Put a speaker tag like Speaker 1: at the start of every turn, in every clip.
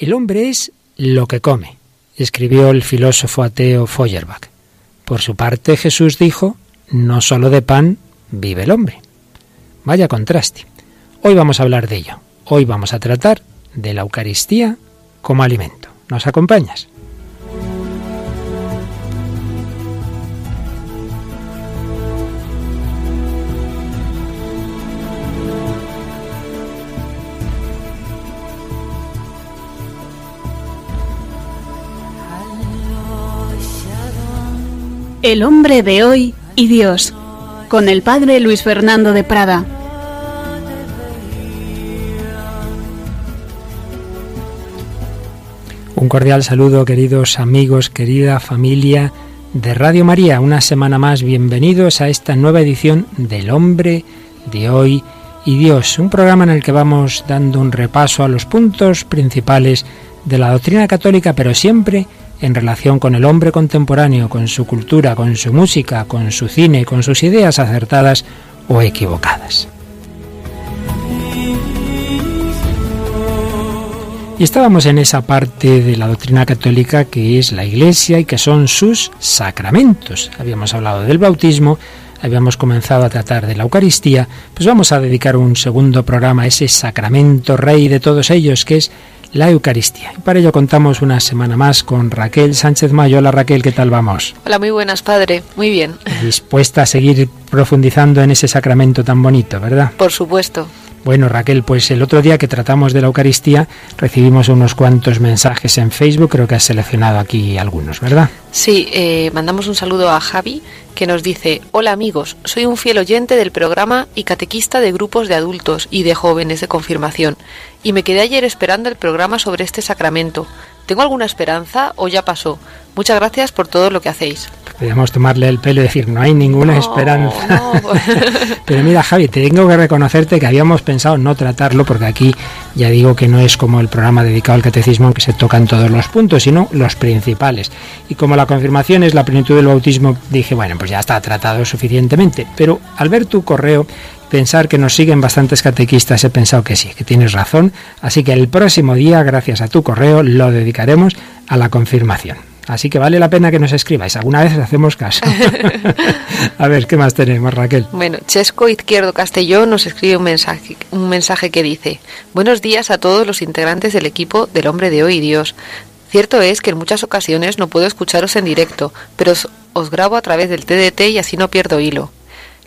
Speaker 1: El hombre es lo que come, escribió el filósofo ateo Feuerbach. Por su parte, Jesús dijo, no solo de pan vive el hombre. Vaya contraste. Hoy vamos a hablar de ello. Hoy vamos a tratar de la Eucaristía como alimento. ¿Nos acompañas?
Speaker 2: El hombre de hoy y Dios, con el padre Luis Fernando de Prada.
Speaker 1: Un cordial saludo, queridos amigos, querida familia de Radio María. Una semana más, bienvenidos a esta nueva edición del hombre de hoy y Dios, un programa en el que vamos dando un repaso a los puntos principales de la doctrina católica, pero siempre en relación con el hombre contemporáneo, con su cultura, con su música, con su cine, con sus ideas acertadas o equivocadas. Y estábamos en esa parte de la doctrina católica que es la Iglesia y que son sus sacramentos. Habíamos hablado del bautismo, habíamos comenzado a tratar de la Eucaristía, pues vamos a dedicar un segundo programa a ese sacramento rey de todos ellos, que es la Eucaristía. Y para ello contamos una semana más con Raquel Sánchez Mayo. Hola Raquel, ¿qué tal vamos?
Speaker 3: Hola, muy buenas, padre. Muy bien.
Speaker 1: Dispuesta a seguir profundizando en ese sacramento tan bonito, ¿verdad?
Speaker 3: Por supuesto.
Speaker 1: Bueno, Raquel, pues el otro día que tratamos de la Eucaristía recibimos unos cuantos mensajes en Facebook, creo que has seleccionado aquí algunos, ¿verdad?
Speaker 3: Sí, eh, mandamos un saludo a Javi que nos dice, hola amigos, soy un fiel oyente del programa y catequista de grupos de adultos y de jóvenes de confirmación, y me quedé ayer esperando el programa sobre este sacramento. ¿Tengo alguna esperanza o ya pasó? Muchas gracias por todo lo que hacéis.
Speaker 1: Podríamos tomarle el pelo y decir, no hay ninguna esperanza. Pero mira, Javi, te tengo que reconocerte que habíamos pensado no tratarlo, porque aquí ya digo que no es como el programa dedicado al catecismo en que se tocan todos los puntos, sino los principales. Y como la confirmación es la plenitud del bautismo, dije, bueno, pues ya está tratado suficientemente. Pero al ver tu correo pensar que nos siguen bastantes catequistas, he pensado que sí, que tienes razón. Así que el próximo día, gracias a tu correo, lo dedicaremos a la confirmación. Así que vale la pena que nos escribáis. Alguna vez hacemos caso. a ver, ¿qué más tenemos, Raquel?
Speaker 3: Bueno, Chesco Izquierdo Castellón nos escribe un mensaje, un mensaje que dice: Buenos días a todos los integrantes del equipo del Hombre de Hoy Dios. Cierto es que en muchas ocasiones no puedo escucharos en directo, pero os, os grabo a través del TDT y así no pierdo hilo.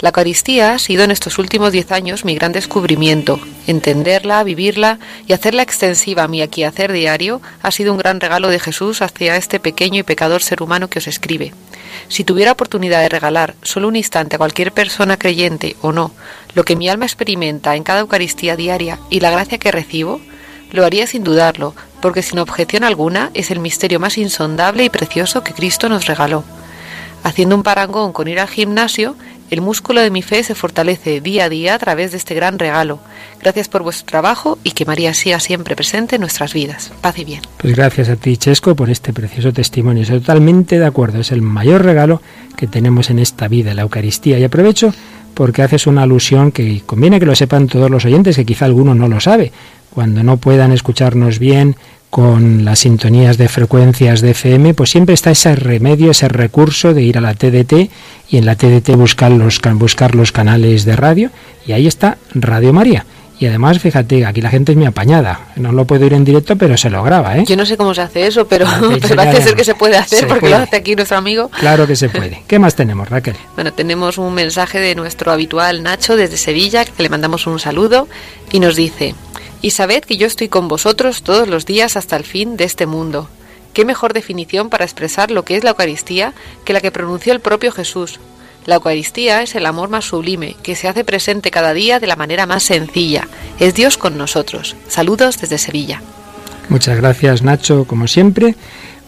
Speaker 3: La Eucaristía ha sido en estos últimos diez años mi gran descubrimiento. Entenderla, vivirla y hacerla extensiva a mi hacer diario ha sido un gran regalo de Jesús hacia este pequeño y pecador ser humano que os escribe. Si tuviera oportunidad de regalar solo un instante a cualquier persona creyente o no lo que mi alma experimenta en cada Eucaristía diaria y la gracia que recibo, lo haría sin dudarlo, porque sin objeción alguna es el misterio más insondable y precioso que Cristo nos regaló. Haciendo un parangón con ir al gimnasio, el músculo de mi fe se fortalece día a día a través de este gran regalo. Gracias por vuestro trabajo y que María sea siempre presente en nuestras vidas. Paz y bien.
Speaker 1: Pues gracias a ti, Chesco, por este precioso testimonio. Estoy totalmente de acuerdo. Es el mayor regalo que tenemos en esta vida, la Eucaristía. Y aprovecho porque haces una alusión que conviene que lo sepan todos los oyentes, que quizá alguno no lo sabe. Cuando no puedan escucharnos bien, con las sintonías de frecuencias de FM, pues siempre está ese remedio, ese recurso de ir a la TDT y en la TDT buscar los, buscar los canales de radio y ahí está Radio María. Y además, fíjate, aquí la gente es muy apañada. No lo puedo ir en directo, pero se lo graba, ¿eh?
Speaker 3: Yo no sé cómo se hace eso, pero, parece ser que se puede hacer porque lo hace aquí nuestro amigo.
Speaker 1: Claro que se puede. ¿Qué más tenemos, Raquel?
Speaker 3: Bueno, tenemos un mensaje de nuestro habitual Nacho desde Sevilla, que le mandamos un saludo y nos dice y sabed que yo estoy con vosotros todos los días hasta el fin de este mundo. ¿Qué mejor definición para expresar lo que es la Eucaristía que la que pronunció el propio Jesús? La Eucaristía es el amor más sublime, que se hace presente cada día de la manera más sencilla. Es Dios con nosotros. Saludos desde Sevilla.
Speaker 1: Muchas gracias Nacho, como siempre.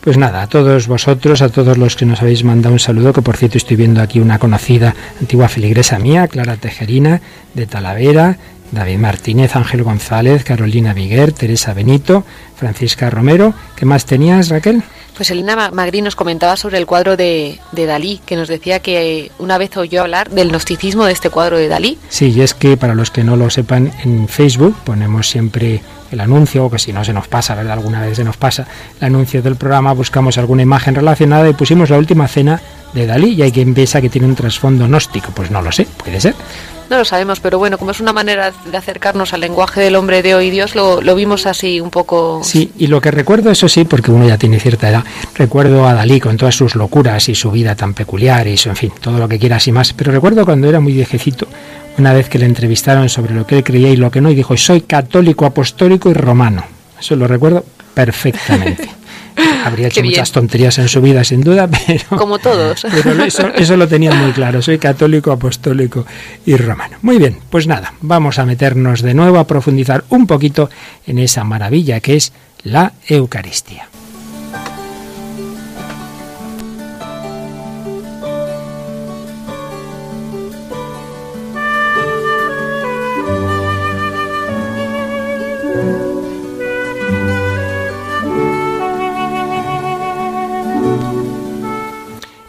Speaker 1: Pues nada, a todos vosotros, a todos los que nos habéis mandado un saludo, que por cierto estoy viendo aquí una conocida antigua filigresa mía, Clara Tejerina, de Talavera, David Martínez, Ángel González, Carolina Viguer, Teresa Benito, Francisca Romero. ¿Qué más tenías, Raquel?
Speaker 3: Pues Elena Magri nos comentaba sobre el cuadro de, Dalí, que nos decía que una vez oyó hablar del gnosticismo de este cuadro de Dalí.
Speaker 1: Sí, y es que para los que no lo sepan, en Facebook ponemos siempre el anuncio, o que si no se nos pasa, ¿verdad? Alguna vez se nos pasa el anuncio del programa, buscamos alguna imagen relacionada y pusimos la última cena de Dalí y hay quien piensa que tiene un trasfondo gnóstico. Pues no lo sé, puede ser.
Speaker 3: No lo sabemos, pero bueno, como es una manera de acercarnos al lenguaje del hombre de hoy Dios, lo, lo, vimos así un poco...
Speaker 1: Sí, y lo que recuerdo, eso sí, porque uno ya tiene cierta edad, recuerdo a Dalí con todas sus locuras y su vida tan peculiar y su, en fin, todo lo que quieras y más, pero recuerdo cuando era muy viejecito, una vez que le entrevistaron sobre lo que él creía y lo que no, y dijo, soy católico, apostólico y romano. Eso lo recuerdo perfectamente. Habría hecho muchas tonterías en su vida, sin duda, pero.
Speaker 3: Como todos.
Speaker 1: Pero eso, eso, lo tenía muy claro. Soy católico, apostólico y romano. Muy bien, pues nada, vamos a meternos de nuevo a profundizar un poquito en esa maravilla que es la Eucaristía.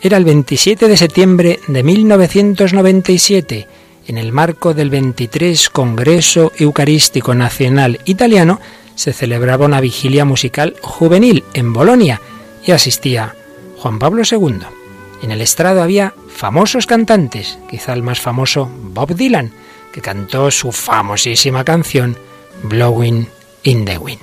Speaker 1: Era el 27 de septiembre de 1997, en el marco del 23 Congreso Eucarístico Nacional Italiano, se celebraba una vigilia musical juvenil en Bolonia y asistía Juan Pablo II. En el estrado había famosos cantantes, quizá el más famoso Bob Dylan, que cantó su famosísima canción Blowing in the Wind.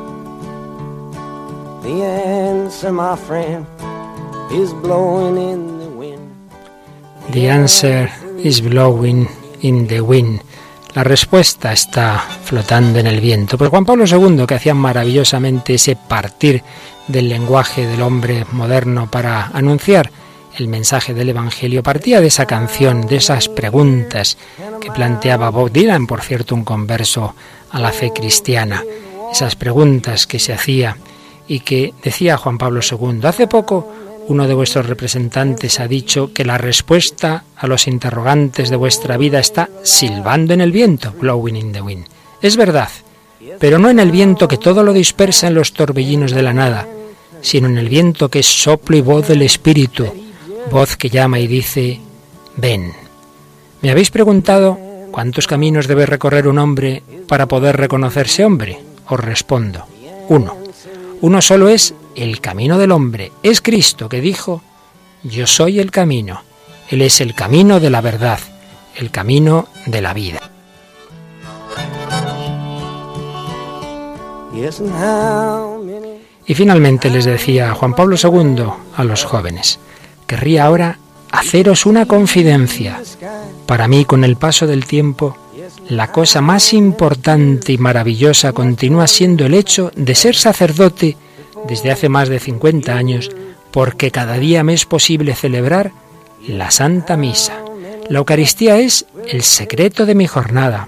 Speaker 1: The answer, my friend, is blowing in the wind. The answer is blowing in the wind. La respuesta está flotando en el viento. Por Juan Pablo II, que hacía maravillosamente ese partir del lenguaje del hombre moderno para anunciar el mensaje del Evangelio, partía de esa canción, de esas preguntas que planteaba Bob Dylan, por cierto, un converso a la fe cristiana. Esas preguntas que se hacía y que decía Juan Pablo II, hace poco uno de vuestros representantes ha dicho que la respuesta a los interrogantes de vuestra vida está silbando en el viento, blowing in the wind. Es verdad, pero no en el viento que todo lo dispersa en los torbellinos de la nada, sino en el viento que es soplo y voz del Espíritu, voz que llama y dice, ven. ¿Me habéis preguntado cuántos caminos debe recorrer un hombre para poder reconocerse hombre? Os respondo, uno. Uno solo es el camino del hombre. Es Cristo que dijo, yo soy el camino. Él es el camino de la verdad, el camino de la vida. Y finalmente les decía Juan Pablo II a los jóvenes, querría ahora haceros una confidencia. Para mí, con el paso del tiempo, la cosa más importante y maravillosa continúa siendo el hecho de ser sacerdote desde hace más de 50 años, porque cada día me es posible celebrar la Santa Misa. La Eucaristía es el secreto de mi jornada,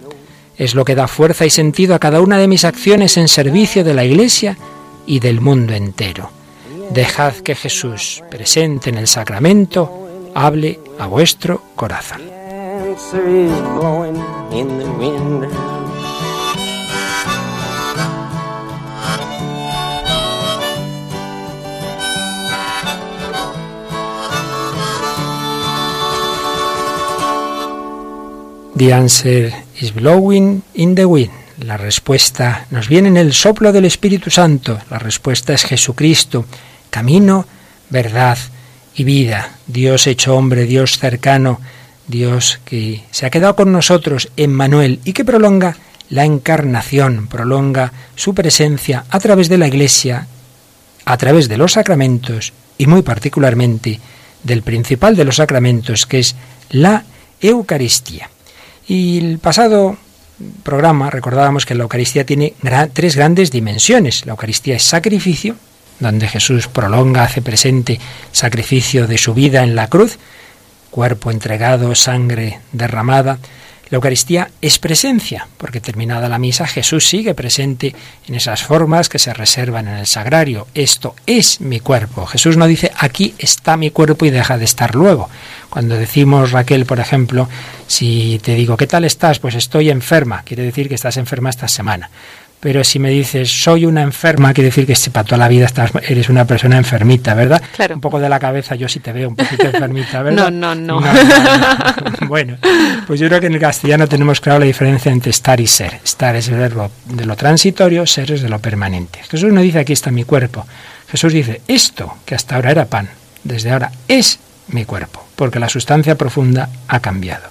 Speaker 1: es lo que da fuerza y sentido a cada una de mis acciones en servicio de la Iglesia y del mundo entero. Dejad que Jesús, presente en el sacramento, hable a vuestro corazón. The answer is blowing in the wind. La respuesta nos viene en el soplo del Espíritu Santo. La respuesta es Jesucristo, camino, verdad y vida. Dios hecho hombre, Dios cercano, Dios que se ha quedado con nosotros en Manuel y que prolonga la encarnación, prolonga su presencia a través de la Iglesia, a través de los sacramentos y muy particularmente del principal de los sacramentos que es la Eucaristía. Y el pasado programa recordábamos que la Eucaristía tiene tres grandes dimensiones. La Eucaristía es sacrificio, donde Jesús prolonga, hace presente sacrificio de su vida en la cruz, cuerpo entregado, sangre derramada. La Eucaristía es presencia, porque terminada la misa Jesús sigue presente en esas formas que se reservan en el sagrario. Esto es mi cuerpo. Jesús no dice aquí está mi cuerpo y deja de estar luego. Cuando decimos, Raquel, por ejemplo, si te digo, ¿qué tal estás? Pues estoy enferma. Quiere decir que estás enferma esta semana. Pero si me dices, soy una enferma, quiere decir que para toda la vida estás, eres una persona enfermita, ¿verdad?
Speaker 3: Claro.
Speaker 1: Un poco de la cabeza, yo sí te veo un poquito enfermita, ¿verdad?
Speaker 3: No, no, no.
Speaker 1: bueno, pues yo creo que en el castellano tenemos claro la diferencia entre estar y ser. Estar es el verbo de lo transitorio, ser es de lo permanente. Jesús no dice, aquí está mi cuerpo. Jesús dice, esto que hasta ahora era pan, desde ahora es mi cuerpo, porque la sustancia profunda ha cambiado.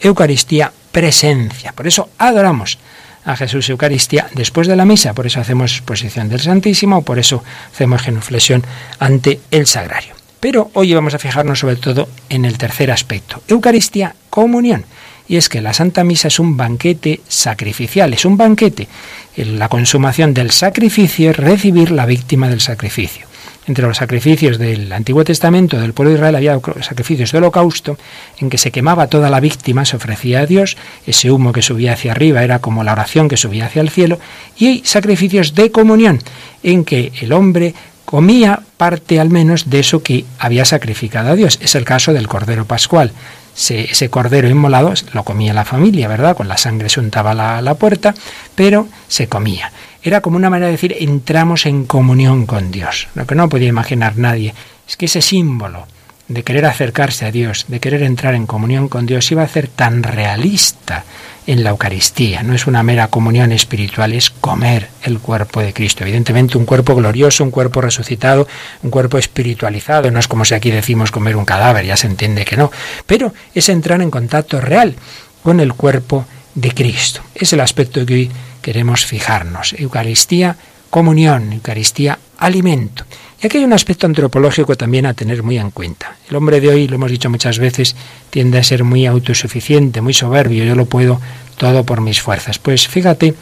Speaker 1: Eucaristía, presencia. Por eso adoramos a Jesús Eucaristía después de la misa. Por eso hacemos exposición del Santísimo, por eso hacemos genuflexión ante el sagrario. Pero hoy vamos a fijarnos sobre todo en el tercer aspecto, Eucaristía, comunión. Y es que la Santa Misa es un banquete sacrificial, es un banquete. La consumación del sacrificio es recibir la víctima del sacrificio entre los sacrificios del Antiguo Testamento del pueblo de Israel había sacrificios de holocausto en que se quemaba toda la víctima, se ofrecía a Dios, ese humo que subía hacia arriba era como la oración que subía hacia el cielo, y hay sacrificios de comunión en que el hombre comía parte al menos de eso que había sacrificado a Dios. Es el caso del Cordero Pascual. Ese cordero inmolado lo comía la familia, ¿verdad? Con la sangre se untaba la, la puerta, pero se comía. Era como una manera de decir, entramos en comunión con Dios. Lo que no podía imaginar nadie es que ese símbolo de querer acercarse a Dios, de querer entrar en comunión con Dios, iba a ser tan realista en la Eucaristía. No es una mera comunión espiritual, es comer el cuerpo de Cristo. Evidentemente un cuerpo glorioso, un cuerpo resucitado, un cuerpo espiritualizado. No es como si aquí decimos comer un cadáver, ya se entiende que no. Pero es entrar en contacto real con el cuerpo de Cristo. Es el aspecto que hoy queremos fijarnos. Eucaristía, comunión, Eucaristía, alimento. Y aquí hay un aspecto antropológico también a tener muy en cuenta. El hombre de hoy, lo hemos dicho muchas veces, tiende a ser muy autosuficiente, muy soberbio, yo lo puedo todo por mis fuerzas. Pues fíjate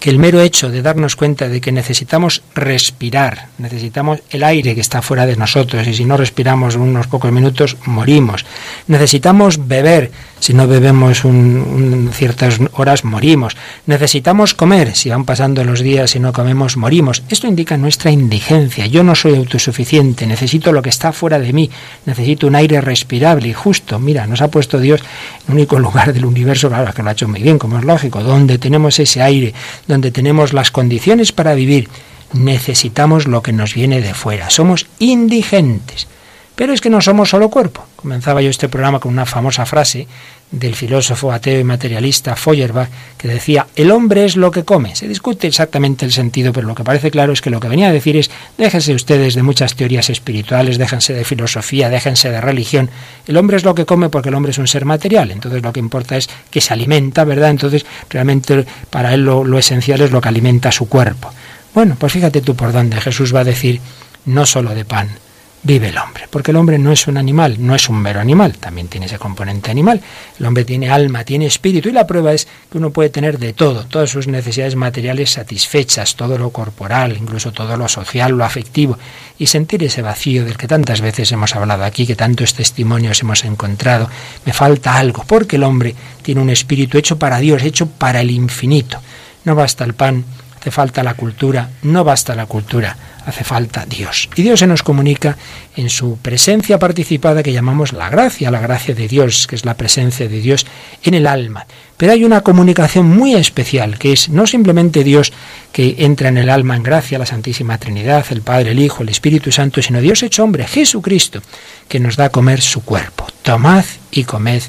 Speaker 1: que el mero hecho de darnos cuenta de que necesitamos respirar, necesitamos el aire que está fuera de nosotros y si no respiramos unos pocos minutos morimos. Necesitamos beber, si no bebemos un, ciertas horas morimos. Necesitamos comer, si van pasando los días y no comemos morimos. Esto indica nuestra indigencia. Yo no soy autosuficiente, necesito lo que está fuera de mí, necesito un aire respirable y justo. Mira, nos ha puesto Dios en el único lugar del universo, claro, que lo ha hecho muy bien, como es lógico, donde tenemos ese aire, donde tenemos las condiciones para vivir, necesitamos lo que nos viene de fuera. Somos indigentes. Pero es que no somos solo cuerpo. Comenzaba yo este programa con una famosa frase del filósofo ateo y materialista Feuerbach que decía, el hombre es lo que come. Se discute exactamente el sentido, pero lo que parece claro es que lo que venía a decir es, déjense ustedes de muchas teorías espirituales, déjense de filosofía, déjense de religión. El hombre es lo que come porque el hombre es un ser material. Entonces lo que importa es que se alimenta, ¿verdad? Entonces realmente para él lo, lo esencial es lo que alimenta su cuerpo. Bueno, pues fíjate tú por dónde Jesús va a decir, no solo de pan vive el hombre. Porque el hombre no es un animal, no es un mero animal, también tiene ese componente animal. El hombre tiene alma, tiene espíritu y la prueba es que uno puede tener de todo, todas sus necesidades materiales satisfechas, todo lo corporal, incluso todo lo social, lo afectivo, y sentir ese vacío del que tantas veces hemos hablado aquí, que tantos testimonios hemos encontrado. Me falta algo, porque el hombre tiene un espíritu hecho para Dios, hecho para el infinito. No basta el pan, hace falta la cultura, no basta la cultura, hace falta Dios. Y Dios se nos comunica en su presencia participada que llamamos la gracia, la gracia de Dios, que es la presencia de Dios en el alma. Pero hay una comunicación muy especial, que es no simplemente Dios que entra en el alma en gracia, la Santísima Trinidad, el Padre, el Hijo, el Espíritu Santo, sino Dios hecho hombre, Jesucristo, que nos da a comer su cuerpo. Tomad y comed,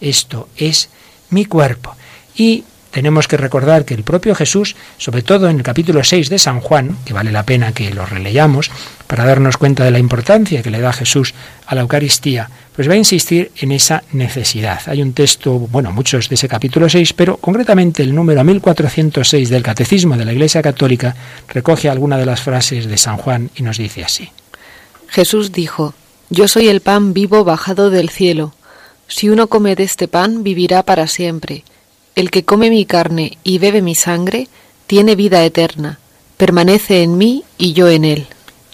Speaker 1: esto es mi cuerpo. Y tenemos que recordar que el propio Jesús, sobre todo en el capítulo 6 de San Juan, que vale la pena que lo releyamos para darnos cuenta de la importancia que le da Jesús a la Eucaristía, pues va a insistir en esa necesidad. Hay un texto, bueno, muchos de ese capítulo 6, pero concretamente el número 1406 del Catecismo de la Iglesia Católica recoge alguna de las frases de San Juan y nos dice así.
Speaker 3: Jesús dijo, Yo soy el pan vivo bajado del cielo. Si uno come de este pan, vivirá para siempre el que come mi carne y bebe mi sangre, tiene vida eterna, permanece en mí y yo en él.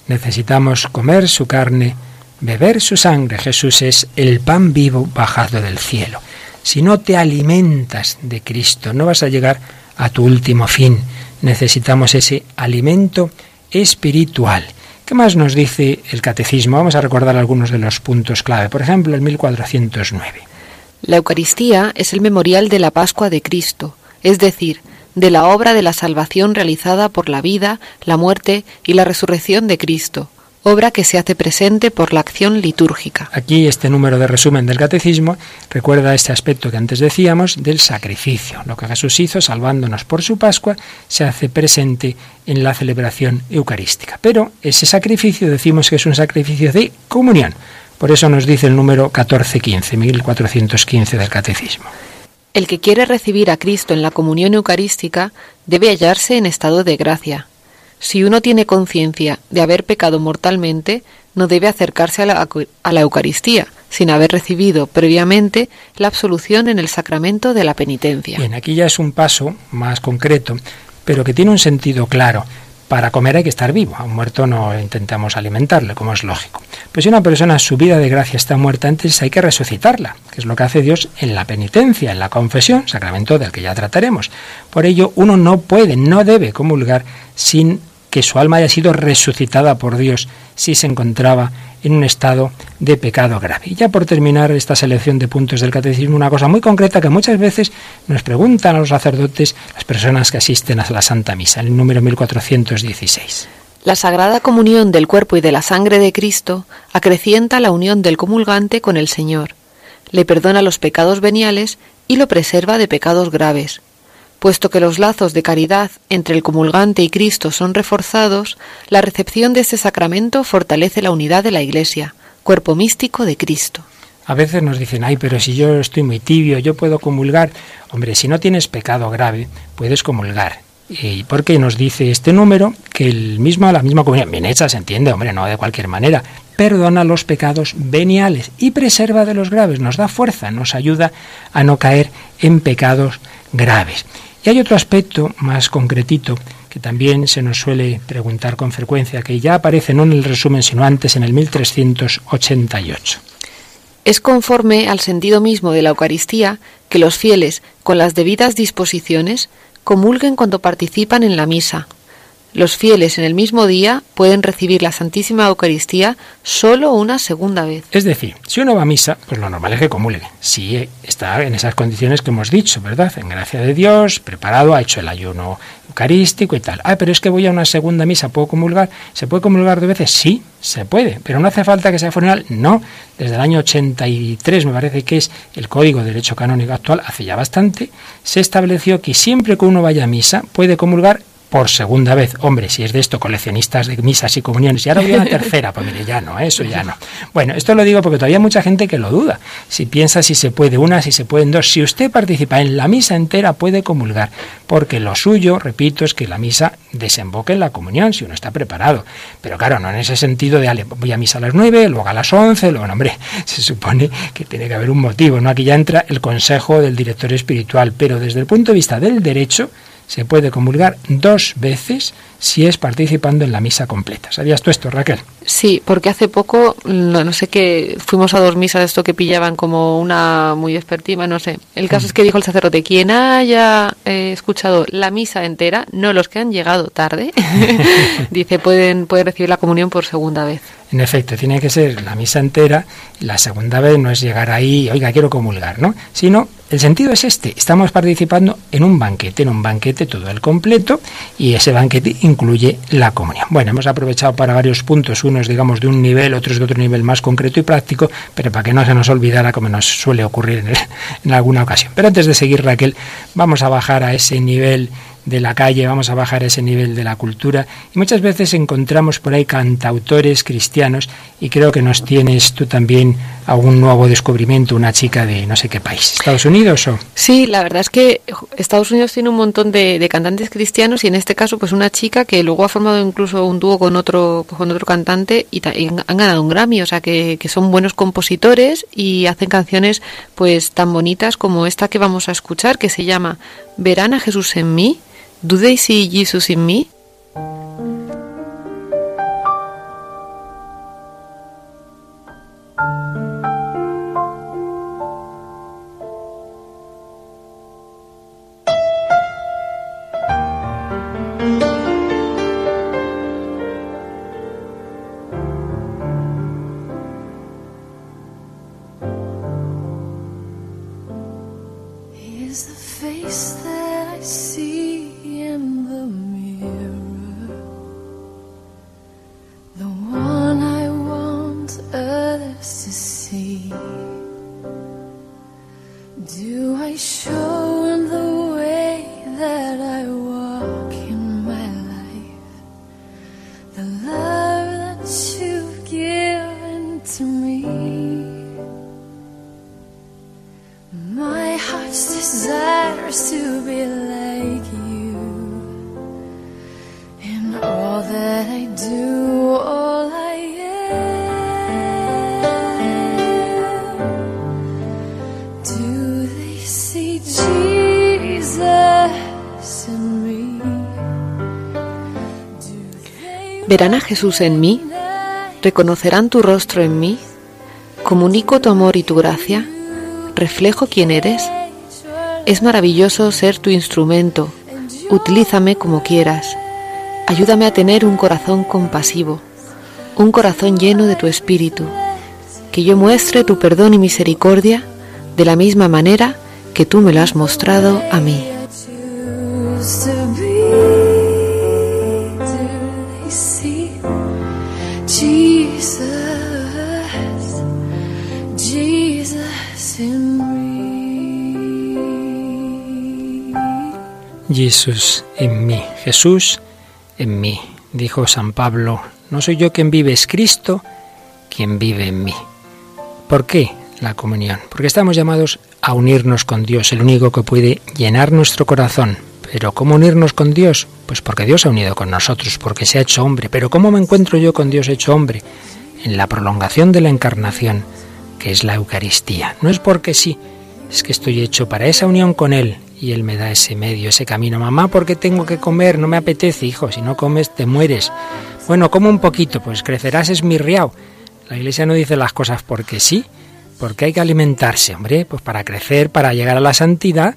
Speaker 1: Necesitamos comer su carne, beber su sangre. Jesús es el pan vivo bajado del cielo. Si no te alimentas de Cristo, no vas a llegar a tu último fin. Necesitamos ese alimento espiritual. ¿Qué más nos dice el catecismo? Vamos a recordar algunos de los puntos clave. Por ejemplo, el 1409.
Speaker 3: La Eucaristía es el memorial de la Pascua de Cristo, es decir, de la obra de la salvación realizada por la vida, la muerte y la resurrección de Cristo, obra que se hace presente por la acción litúrgica.
Speaker 1: Aquí este número de resumen del catecismo recuerda este aspecto que antes decíamos del sacrificio. Lo que Jesús hizo salvándonos por su Pascua se hace presente en la celebración eucarística. Pero ese sacrificio decimos que es un sacrificio de comunión. Por eso nos dice el número 1415, 1415 del catecismo.
Speaker 3: El que quiere recibir a Cristo en la comunión eucarística debe hallarse en estado de gracia, si uno tiene conciencia de haber pecado mortalmente, no debe acercarse a la, Eucaristía, sin haber recibido previamente la absolución en el sacramento de la penitencia.
Speaker 1: Bien, aquí ya es un paso más concreto, pero que tiene un sentido claro. Para comer hay que estar vivo. A un muerto no intentamos alimentarle, como es lógico. Pues si una persona su vida de gracia está muerta antes, hay que resucitarla, que es lo que hace Dios en la penitencia, en la confesión, sacramento del que ya trataremos. Por ello, uno no puede, no debe comulgar sin que su alma haya sido resucitada por Dios si se encontraba en un estado de pecado grave. Y ya por terminar esta selección de puntos del catecismo, una cosa muy concreta que muchas veces nos preguntan a los sacerdotes las personas que asisten a la Santa Misa, el número 1416.
Speaker 3: La Sagrada Comunión del cuerpo y de la sangre de Cristo acrecienta la unión del comulgante con el Señor, le perdona los pecados veniales y lo preserva de pecados graves Puesto que los lazos de caridad entre el comulgante y Cristo son reforzados, la recepción de este sacramento fortalece la unidad de la Iglesia, cuerpo místico de Cristo.
Speaker 1: A veces nos dicen, ay, pero si yo estoy muy tibio, yo puedo comulgar. Hombre, si no tienes pecado grave, puedes comulgar. ¿Y por qué nos dice este número? Que el mismo, la misma comunión, bien hecha, se entiende, hombre, no de cualquier manera, perdona los pecados veniales y preserva de los graves, nos da fuerza, nos ayuda a no caer en pecados graves. Y hay otro aspecto más concretito que también se nos suele preguntar con frecuencia, que ya aparece no en el resumen, sino antes en el 1388.
Speaker 3: Es conforme al sentido mismo de la Eucaristía que los fieles, con las debidas disposiciones, comulguen cuando participan en la misa, los fieles en el mismo día pueden recibir la Santísima Eucaristía solo una segunda vez.
Speaker 1: Es decir, si uno va a misa, pues lo normal es que comulgue. Si está en esas condiciones que hemos dicho, ¿verdad? En gracia de Dios, preparado, ha hecho el ayuno eucarístico y tal. Ah, pero es que voy a una segunda misa, ¿puedo comulgar? ¿Se puede comulgar dos veces? Sí, se puede, pero no hace falta que sea funeral. No, desde el año 83 me parece que es el Código de Derecho Canónico actual, hace ya bastante, se estableció que siempre que uno vaya a misa puede comulgar por segunda vez. Hombre, si es de esto, coleccionistas de misas y comuniones. Y ahora voy a una tercera, pues mire, ya no, eso ya no. Bueno, esto lo digo porque todavía hay mucha gente que lo duda. Si piensa si se puede una, si se pueden dos. Si usted participa en la misa entera, puede comulgar. Porque lo suyo, repito, es que la misa desemboque en la comunión, si uno está preparado. Pero claro, no en ese sentido de, voy a misa a las nueve, luego a las once, luego, hombre, se supone que tiene que haber un motivo, ¿no? Aquí ya entra el consejo del director espiritual. Pero desde el punto de vista del derecho, se puede comulgar dos veces si es participando en la misa completa. ¿Sabías tú esto, Raquel?
Speaker 3: Sí, porque hace poco, no, sé qué, fuimos a dos misas de esto que pillaban como una muy expertiva, no sé. El caso es que dijo el sacerdote, quien haya eh, escuchado la misa entera, no los que han llegado tarde, dice, pueden, pueden recibir la comunión por segunda vez.
Speaker 1: En efecto, tiene que ser la misa entera. La segunda vez no es llegar ahí, oiga, quiero comulgar, ¿no? Sino, el sentido es este. Estamos participando en un banquete, en un banquete todo el completo, y ese banquete incluye la comunión. Bueno, hemos aprovechado para varios puntos, unos, digamos, de un nivel, otros de otro nivel más concreto y práctico, pero para que no se nos olvidara, como nos suele ocurrir en, en alguna ocasión. Pero antes de seguir, Raquel, vamos a bajar a ese nivel de la calle, vamos a bajar ese nivel de la cultura. Y muchas veces encontramos por ahí cantautores cristianos y creo que nos tienes tú también algún nuevo descubrimiento, una chica de no sé qué país, Estados Unidos o...
Speaker 3: Sí, la verdad es que Estados Unidos tiene un montón de, cantantes cristianos y en este caso pues una chica que luego ha formado incluso un dúo con otro, con otro cantante y, han ganado un Grammy, o sea que, que son buenos compositores y hacen canciones pues tan bonitas como esta que vamos a escuchar que se llama Verán a Jesús en mí Do they see Jesus in me?
Speaker 4: Do I show in the way that I walk in my life the love that you've given to me? My heart's desires to be like you in all that I do. Oh,
Speaker 3: ¿Verán a Jesús en mí? ¿Reconocerán tu rostro en mí? ¿Comunico tu amor y tu gracia? ¿Reflejo quién eres? Es maravilloso ser tu instrumento. Utilízame como quieras. Ayúdame a tener un corazón compasivo, un corazón lleno de tu espíritu. Que yo muestre tu perdón y misericordia de la misma manera que tú me lo has mostrado a mí.
Speaker 1: Jesús en mí, Jesús en mí. Dijo San Pablo, no soy yo quien vive, es Cristo quien vive en mí. ¿Por qué la comunión? Porque estamos llamados a unirnos con Dios, el único que puede llenar nuestro corazón. Pero ¿cómo unirnos con Dios? Pues porque Dios ha unido con nosotros, porque se ha hecho hombre. Pero ¿cómo me encuentro yo con Dios hecho hombre? En la prolongación de la encarnación, que es la Eucaristía. No es porque sí, es que estoy hecho para esa unión con Él y Él me da ese medio, ese camino. Mamá, ¿por qué tengo que comer? No me apetece, hijo, si no comes te mueres. Bueno, como un poquito, pues crecerás es mi riao. La Iglesia no dice las cosas porque sí, porque hay que alimentarse, hombre, pues para crecer, para llegar a la santidad,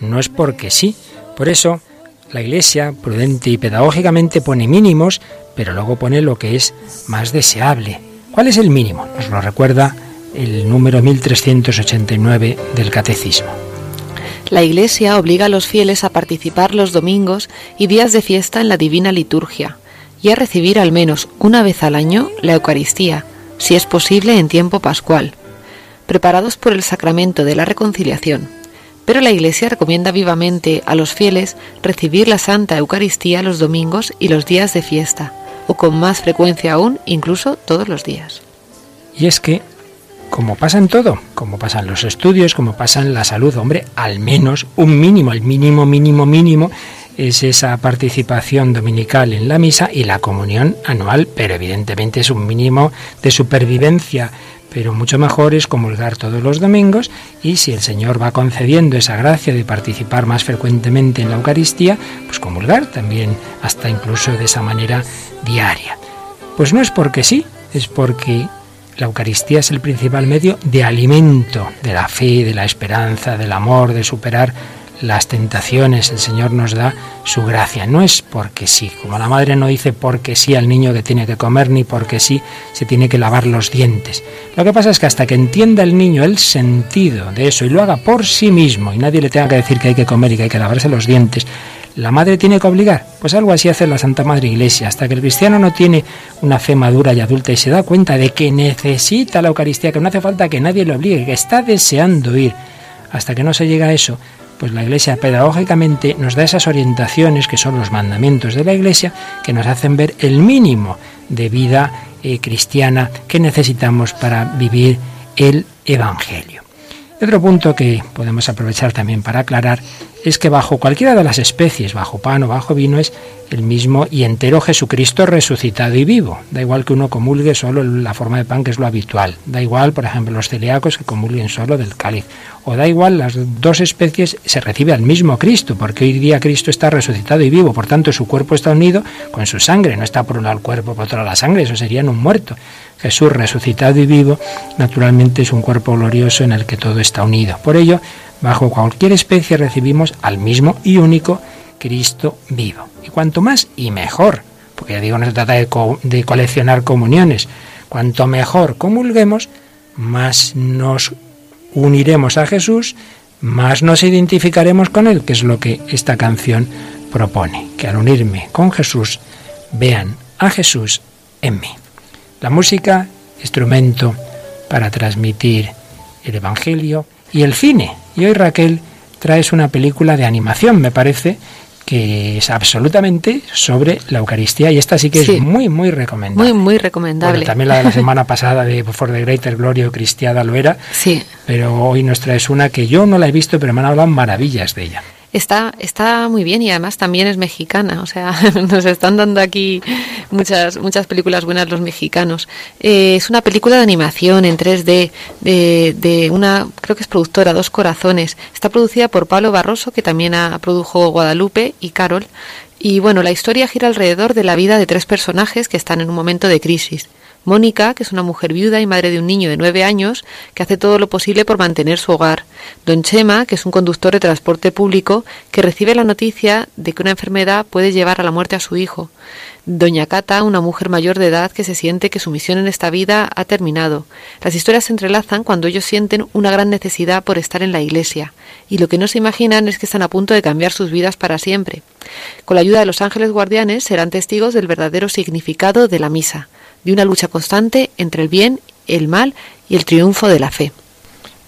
Speaker 1: no es porque sí. Por eso la Iglesia, prudente y pedagógicamente, pone mínimos, pero luego pone lo que es más deseable. ¿Cuál es el mínimo? Nos lo recuerda el número 1389 del Catecismo.
Speaker 3: La Iglesia obliga a los fieles a participar los domingos y días de fiesta en la divina liturgia y a recibir al menos una vez al año la Eucaristía, si es posible en tiempo pascual, preparados por el sacramento de la reconciliación. Pero la Iglesia recomienda vivamente a los fieles recibir la Santa Eucaristía los domingos y los días de fiesta, o con más frecuencia aún, incluso todos los días.
Speaker 1: Y es que como pasa en todo, como pasa en los estudios, como pasa en la salud, hombre, al menos un mínimo, el mínimo, mínimo, mínimo es esa participación dominical en la misa y la comunión anual, pero evidentemente es un mínimo de supervivencia, pero mucho mejor es comulgar todos los domingos y si el Señor va concediendo esa gracia de participar más frecuentemente en la Eucaristía, pues comulgar también hasta incluso de esa manera diaria. Pues no es porque sí, es porque la Eucaristía es el principal medio de alimento de la fe, de la esperanza, del amor, de superar las tentaciones. El Señor nos da su gracia. No es porque sí, como la madre no dice porque sí al niño que tiene que comer, ni porque sí se tiene que lavar los dientes. Lo que pasa es que hasta que entienda el niño el sentido de eso y lo haga por sí mismo y nadie le tenga que decir que hay que comer y que hay que lavarse los dientes, ¿La madre tiene que obligar? Pues algo así hace la Santa Madre Iglesia. Hasta que el cristiano no tiene una fe madura y adulta y se da cuenta de que necesita la Eucaristía, que no hace falta que nadie lo obligue, que está deseando ir. Hasta que no se llega a eso, pues la Iglesia pedagógicamente nos da esas orientaciones que son los mandamientos de la Iglesia que nos hacen ver el mínimo de vida eh, cristiana que necesitamos para vivir el Evangelio. Otro punto que podemos aprovechar también para aclarar es que bajo cualquiera de las especies, bajo pan o bajo vino, es el mismo y entero Jesucristo resucitado y vivo. Da igual que uno comulgue solo la forma de pan, que es lo habitual. Da igual, por ejemplo, los celíacos que comulguen solo del cáliz. O da igual, las dos especies se recibe al mismo Cristo, porque hoy día Cristo está resucitado y vivo. Por tanto, su cuerpo está unido con su sangre. No está por un lado el cuerpo, por otro lado la sangre. Eso sería en un muerto. Jesús resucitado y vivo, naturalmente es un cuerpo glorioso en el que todo está unido. Por ello, bajo cualquier especie recibimos al mismo y único Cristo vivo. Y cuanto más y mejor, porque ya digo, no se trata de, coleccionar comuniones, cuanto mejor comulguemos, más nos uniremos a Jesús, más nos identificaremos con Él, que es lo que esta canción propone, que al unirme con Jesús, vean a Jesús en mí. La música, instrumento para transmitir el Evangelio y el cine. Y hoy Raquel traes una película de animación, me parece, que es absolutamente sobre la Eucaristía y esta sí que es muy, muy recomendable.
Speaker 3: Muy, muy recomendable.
Speaker 1: también la de la semana pasada de For the Greater Glory o Cristiada lo era.
Speaker 3: Sí.
Speaker 1: Pero hoy nos traes una que yo no la he visto, pero me han hablado maravillas de ella.
Speaker 3: Está, está muy bien y además también es mexicana, o sea, nos están dando aquí muchas, muchas películas buenas los mexicanos. Eh, es una película de animación en 3D de, de, una, creo que es productora, Dos Corazones. Está producida por Pablo Barroso, que también ha, produjo Guadalupe y Carol, Y bueno, la historia gira alrededor de la vida de tres personajes que están en un momento de crisis. Mónica, que es una mujer viuda y madre de un niño de nueve años, que hace todo lo posible por mantener su hogar. Don Chema, que es un conductor de transporte público, que recibe la noticia de que una enfermedad puede llevar a la muerte a su hijo. Doña Cata, una mujer mayor de edad que se siente que su misión en esta vida ha terminado. Las historias se entrelazan cuando ellos sienten una gran necesidad por estar en la iglesia, y lo que no se imaginan es que están a punto de cambiar sus vidas para siempre. Con la ayuda de los ángeles guardianes serán testigos del verdadero significado de la misa de una lucha constante entre el bien, el mal y el triunfo de la fe.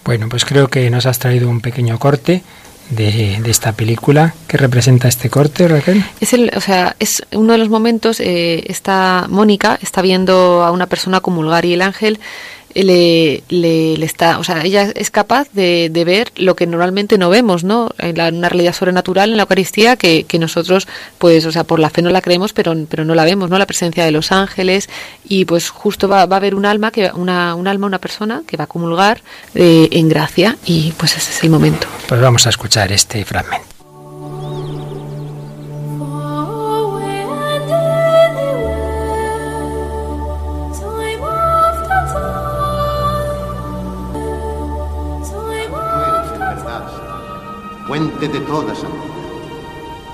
Speaker 1: Bueno, pues creo que nos has traído un pequeño corte de, esta película. ¿Qué representa este corte, Raquel?
Speaker 3: Es el, o sea, es uno de los momentos. Eh, está Mónica está viendo a una persona comulgar y el ángel le, le, está, o sea, ella es capaz de, de, ver lo que normalmente no vemos, ¿no? En la, una realidad sobrenatural en la Eucaristía que, que, nosotros, pues, o sea, por la fe no la creemos, pero, pero no la vemos, ¿no? La presencia de los ángeles y, pues, justo va, va a haber un alma, que una, un alma, una persona que va a comulgar eh, en gracia y, pues, ese es el momento.
Speaker 1: Pues vamos a escuchar este fragmento.
Speaker 5: De toda santidad.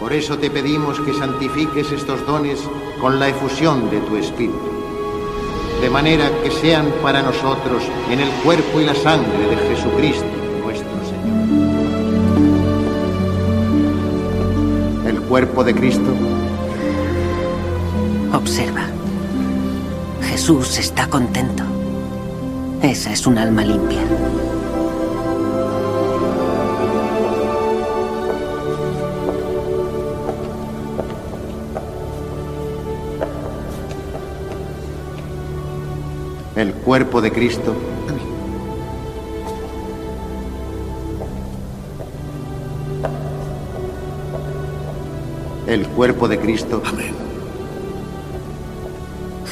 Speaker 5: Por eso te pedimos que santifiques estos dones con la efusión de tu Espíritu, de manera que sean para nosotros en el cuerpo y la sangre de Jesucristo nuestro Señor. El cuerpo de Cristo.
Speaker 6: Observa. Jesús está contento. Esa es un alma limpia.
Speaker 5: El cuerpo de Cristo. El cuerpo de Cristo.
Speaker 7: Amén.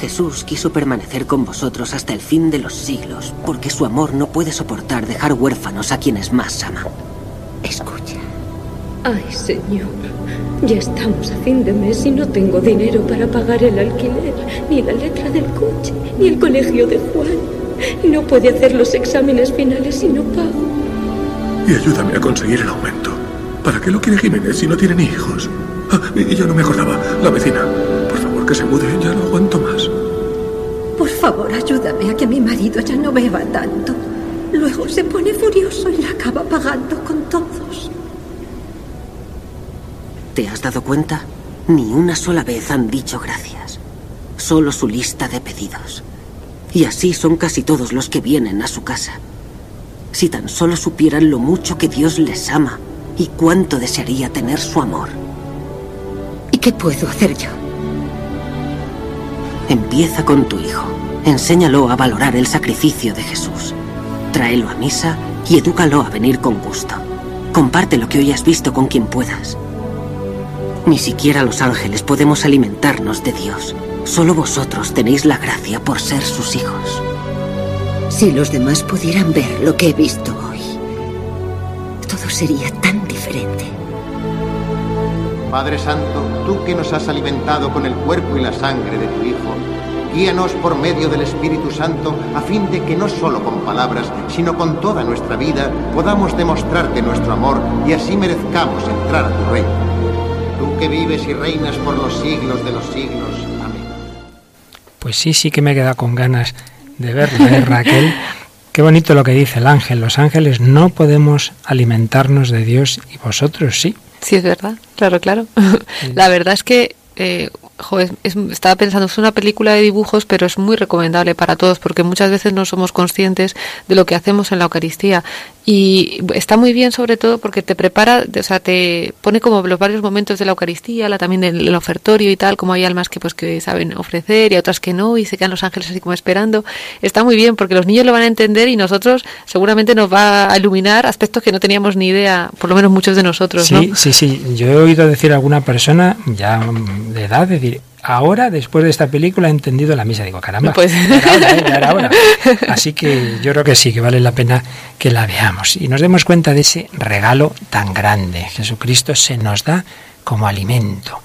Speaker 6: Jesús quiso permanecer con vosotros hasta el fin de los siglos, porque su amor no puede soportar dejar huérfanos a quienes más ama.
Speaker 8: Escucha. Ay, Señor, ya estamos a fin de mes y no tengo dinero para pagar el alquiler, ni la letra del coche, ni el colegio de Juan. Y no puede hacer los exámenes finales si no pago.
Speaker 7: Y ayúdame a conseguir el aumento. ¿Para qué lo quiere Jiménez si no tiene ni hijos? Ah, y yo no me acordaba. La vecina. Por favor, que se mude. Ya no aguanto más.
Speaker 8: Por favor, ayúdame a que mi marido ya no beba tanto. Luego se pone furioso y la acaba pagando con todos.
Speaker 6: ¿Te has dado cuenta? Ni una sola vez han dicho gracias. Solo su lista de pedidos. Y así son casi todos los que vienen a su casa. Si tan solo supieran lo mucho que Dios les ama y cuánto desearía tener su amor.
Speaker 8: ¿Y qué puedo hacer yo?
Speaker 6: Empieza con tu hijo. Enséñalo a valorar el sacrificio de Jesús. Tráelo a misa y edúcalo a venir con gusto. Comparte lo que hoy has visto con quien puedas. Ni siquiera los ángeles podemos alimentarnos de Dios. Solo vosotros tenéis la gracia por ser sus hijos.
Speaker 8: Si los demás pudieran ver lo que he visto hoy, todo sería tan diferente.
Speaker 5: Padre Santo, tú que nos has alimentado con el cuerpo y la sangre de tu Hijo, guíanos por medio del Espíritu Santo a fin de que no solo con palabras, sino con toda nuestra vida podamos demostrarte nuestro amor y así merezcamos entrar a tu reino. Tú que vives y reinas por los siglos de los siglos.
Speaker 1: Pues sí, sí que me he quedado con ganas de verlo, ¿eh, Raquel. Qué bonito lo que dice el ángel. Los ángeles no podemos alimentarnos de Dios y vosotros sí.
Speaker 3: Sí, es verdad, claro, claro. La verdad es que eh, estaba pensando, es una película de dibujos, pero es muy recomendable para todos porque muchas veces no somos conscientes de lo que hacemos en la Eucaristía. Y está muy bien sobre todo porque te prepara, o sea, te pone como los varios momentos de la Eucaristía, la, también del ofertorio y tal, como hay almas que pues que saben ofrecer y otras que no y se quedan los ángeles así como esperando. Está muy bien porque los niños lo van a entender y nosotros seguramente nos va a iluminar aspectos que no teníamos ni idea, por lo menos muchos de nosotros,
Speaker 1: sí, Sí, sí, yo he oído decir a alguna persona ya de edad, decir, ahora, después de esta película, he entendido la misa. Digo, caramba, pues... ¿eh? Así que yo creo que sí, que vale la pena que la veamos y nos demos cuenta de ese regalo tan grande. Jesucristo se nos da como alimento.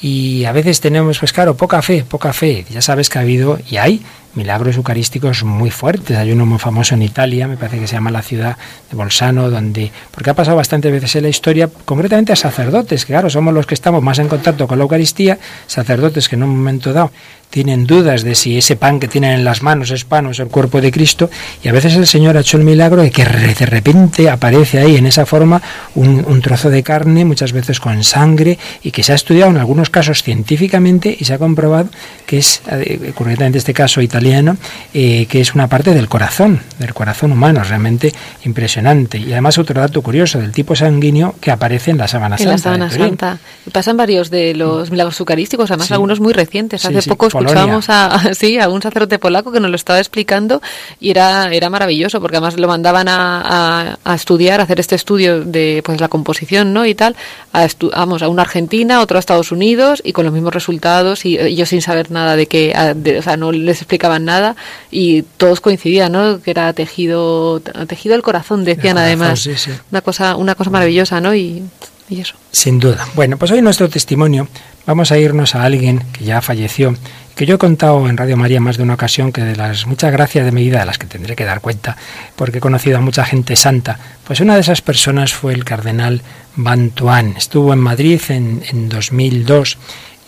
Speaker 1: Y a veces tenemos, pues claro, poca fe, poca fe. Ya sabes que ha habido y hay milagros eucarísticos muy fuertes. Hay uno muy famoso en Italia, me parece que se llama la ciudad de Bolsano, donde, porque ha pasado bastantes veces en la historia, concretamente a sacerdotes, que claro, somos los que estamos más en contacto con la Eucaristía, sacerdotes que en un momento dado tienen dudas de si ese pan que tienen en las manos es pan o es el cuerpo de Cristo, y a veces el Señor ha hecho el milagro de que de repente aparece ahí en esa forma un, trozo de carne, muchas veces con sangre, y que se ha estudiado en algunos casos científicamente y se ha comprobado que es, eh, concretamente este caso italiano, eh, que es una parte del corazón, del corazón humano, realmente impresionante. Y además otro dato curioso, del tipo sanguíneo que aparece en la sábana
Speaker 3: en
Speaker 1: santa.
Speaker 3: La sábana santa. Pasan varios de los milagros eucarísticos, además algunos muy recientes. Hace poco escuchábamos a, sí, a un sacerdote polaco que nos lo estaba explicando y era, era maravilloso porque además lo mandaban a, a, estudiar, a hacer este estudio de pues la composición ¿no? y tal, a vamos, a una Argentina, otro a Estados Unidos y con los mismos resultados y ellos sin saber nada de que, o sea, no les nada y todos coincidían, ¿no? Que era tejido, tejido el corazón, decían además. Una cosa, una cosa maravillosa, ¿no? Y, y eso.
Speaker 1: Sin duda. Bueno, pues hoy nuestro testimonio vamos a irnos a alguien que ya falleció que yo he contado en Radio María más de una ocasión que de las muchas gracias de mi vida, de las que tendré que dar cuenta, porque he conocido a mucha gente santa, pues una de esas personas fue el cardenal Bantuán. Estuvo en Madrid en, en 2002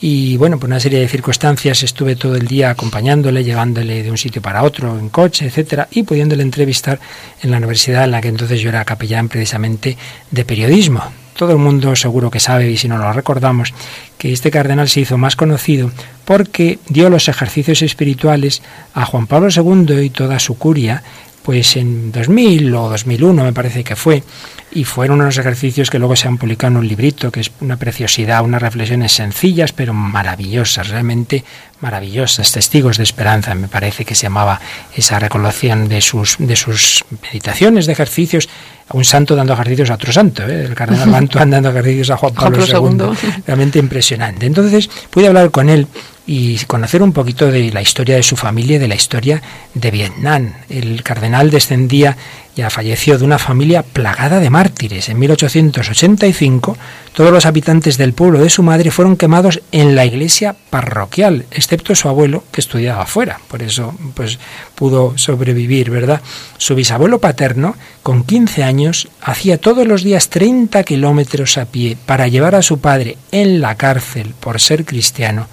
Speaker 1: y bueno, por una serie de circunstancias estuve todo el día acompañándole, llevándole de un sitio para otro en coche, etcétera, y pudiéndole entrevistar en la universidad en la que entonces yo era capellán precisamente de periodismo. Todo el mundo seguro que sabe, y si no lo recordamos, que este cardenal se hizo más conocido porque dio los ejercicios espirituales a Juan Pablo II y toda su curia, pues en 2000 o 2001 me parece que fue, y fueron unos ejercicios que luego se han publicado en un librito, que es una preciosidad, unas reflexiones sencillas pero maravillosas, realmente maravillosas, testigos de esperanza, me parece que se llamaba esa recolección de sus, de sus meditaciones, de ejercicios, a un santo dando ejercicios a otro santo, ¿eh? el cardenal Mantuan dando ejercicios a Juan Pablo, II. Realmente impresionante. Entonces pude hablar con él y conocer un poquito de la historia de su familia y de la historia de Vietnam. El cardenal descendía, ya falleció, de una familia plagada de mártires. En 1885 todos los habitantes del pueblo de su madre fueron quemados en la iglesia parroquial, excepto su abuelo que estudiaba afuera. Por eso pues pudo sobrevivir, ¿verdad? Su bisabuelo paterno, con 15 años, hacía todos los días 30 kilómetros a pie para llevar a su padre en la cárcel por ser cristiano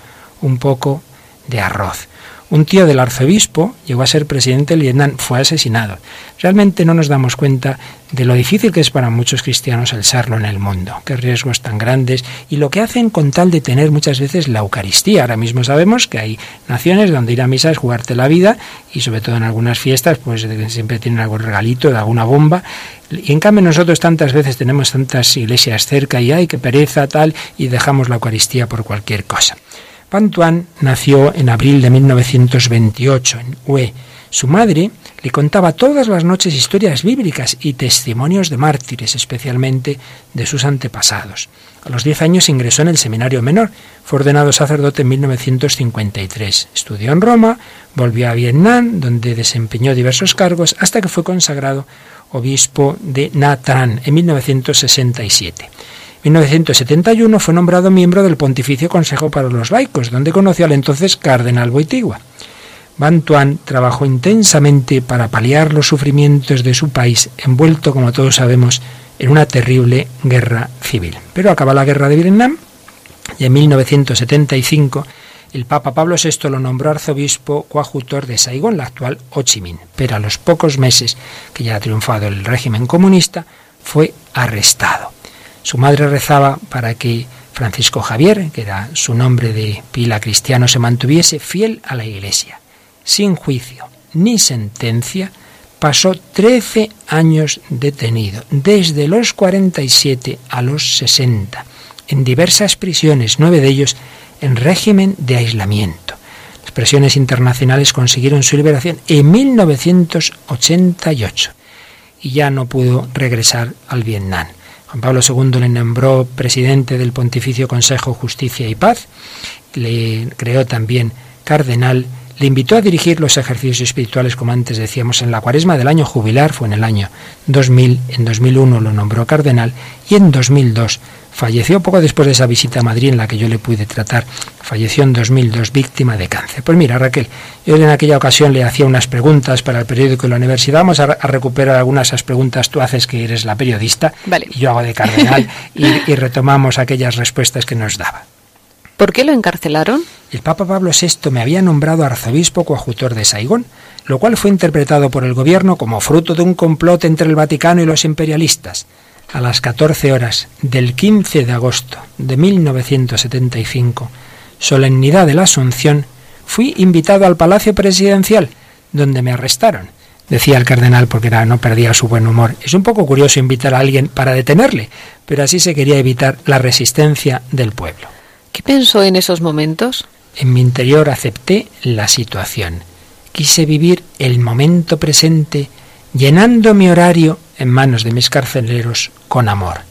Speaker 1: un poco de arroz. Un tío del arzobispo llegó a ser presidente del Vietnam, fue asesinado. Realmente no nos damos cuenta de lo difícil que es para muchos cristianos el serlo en el mundo, qué riesgos tan grandes y lo que hacen con tal de tener muchas veces la Eucaristía. Ahora mismo sabemos que hay naciones donde ir a misa es jugarte la vida y sobre todo en algunas fiestas pues siempre tienen algún regalito de alguna bomba y en cambio nosotros tantas veces tenemos tantas iglesias cerca y hay que pereza tal y dejamos la Eucaristía por cualquier cosa. Pantuan nació en abril de 1928 en Hue. Su madre le contaba todas las noches historias bíblicas y testimonios de mártires, especialmente de sus antepasados. A los 10 años ingresó en el seminario menor, fue ordenado sacerdote en 1953. Estudió en Roma, volvió a Vietnam, donde desempeñó diversos cargos hasta que fue consagrado obispo de Nha Trang en 1967. 1971 fue nombrado miembro del Pontificio Consejo para los Laicos, donde conoció al entonces cardenal Boitigua. Bantuan trabajó intensamente para paliar los sufrimientos de su país, envuelto, como todos sabemos, en una terrible guerra civil. Pero acaba la guerra de Vietnam y en 1975 el Papa Pablo VI lo nombró arzobispo coadjutor de Saigón, la actual Ho Chi Minh. Pero a los pocos meses que ya ha triunfado el régimen comunista, fue arrestado. Su madre rezaba para que Francisco Javier, que era su nombre de pila cristiano, se mantuviese fiel a la Iglesia. Sin juicio ni sentencia, pasó 13 años detenido, desde los 47 a los 60, en diversas prisiones, nueve de ellos en régimen de aislamiento. Las presiones internacionales consiguieron su liberación en 1988 y ya no pudo regresar al Vietnam. Juan Pablo II le nombró presidente del Pontificio Consejo Justicia y Paz, le creó también cardenal, le invitó a dirigir los ejercicios espirituales, como antes decíamos, en la cuaresma del año jubilar, fue en el año 2000, en 2001 lo nombró cardenal y en 2002 falleció poco después de esa visita a Madrid en la que yo le pude tratar. Falleció en 2002 víctima de cáncer. Pues mira, Raquel, yo en aquella ocasión le hacía unas preguntas para el periódico de la universidad. Vamos a, recuperar algunas de esas preguntas. Tú haces que eres la periodista y yo hago de cardenal y, y retomamos aquellas respuestas que nos daba.
Speaker 3: ¿Por qué lo encarcelaron?
Speaker 1: El Papa Pablo VI me había nombrado arzobispo coadjutor de Saigón, lo cual fue interpretado por el gobierno como fruto de un complot entre el Vaticano y los imperialistas a las 14 horas del 15 de agosto de 1975, solemnidad de la Asunción, fui invitado al Palacio Presidencial, donde me arrestaron. Decía el cardenal porque era, no perdía su buen humor. Es un poco curioso invitar a alguien para detenerle, pero así se quería evitar la resistencia del pueblo.
Speaker 3: ¿Qué pensó en esos momentos?
Speaker 1: En mi interior acepté la situación. Quise vivir el momento presente llenando mi horario en manos de mis carceleros con amor.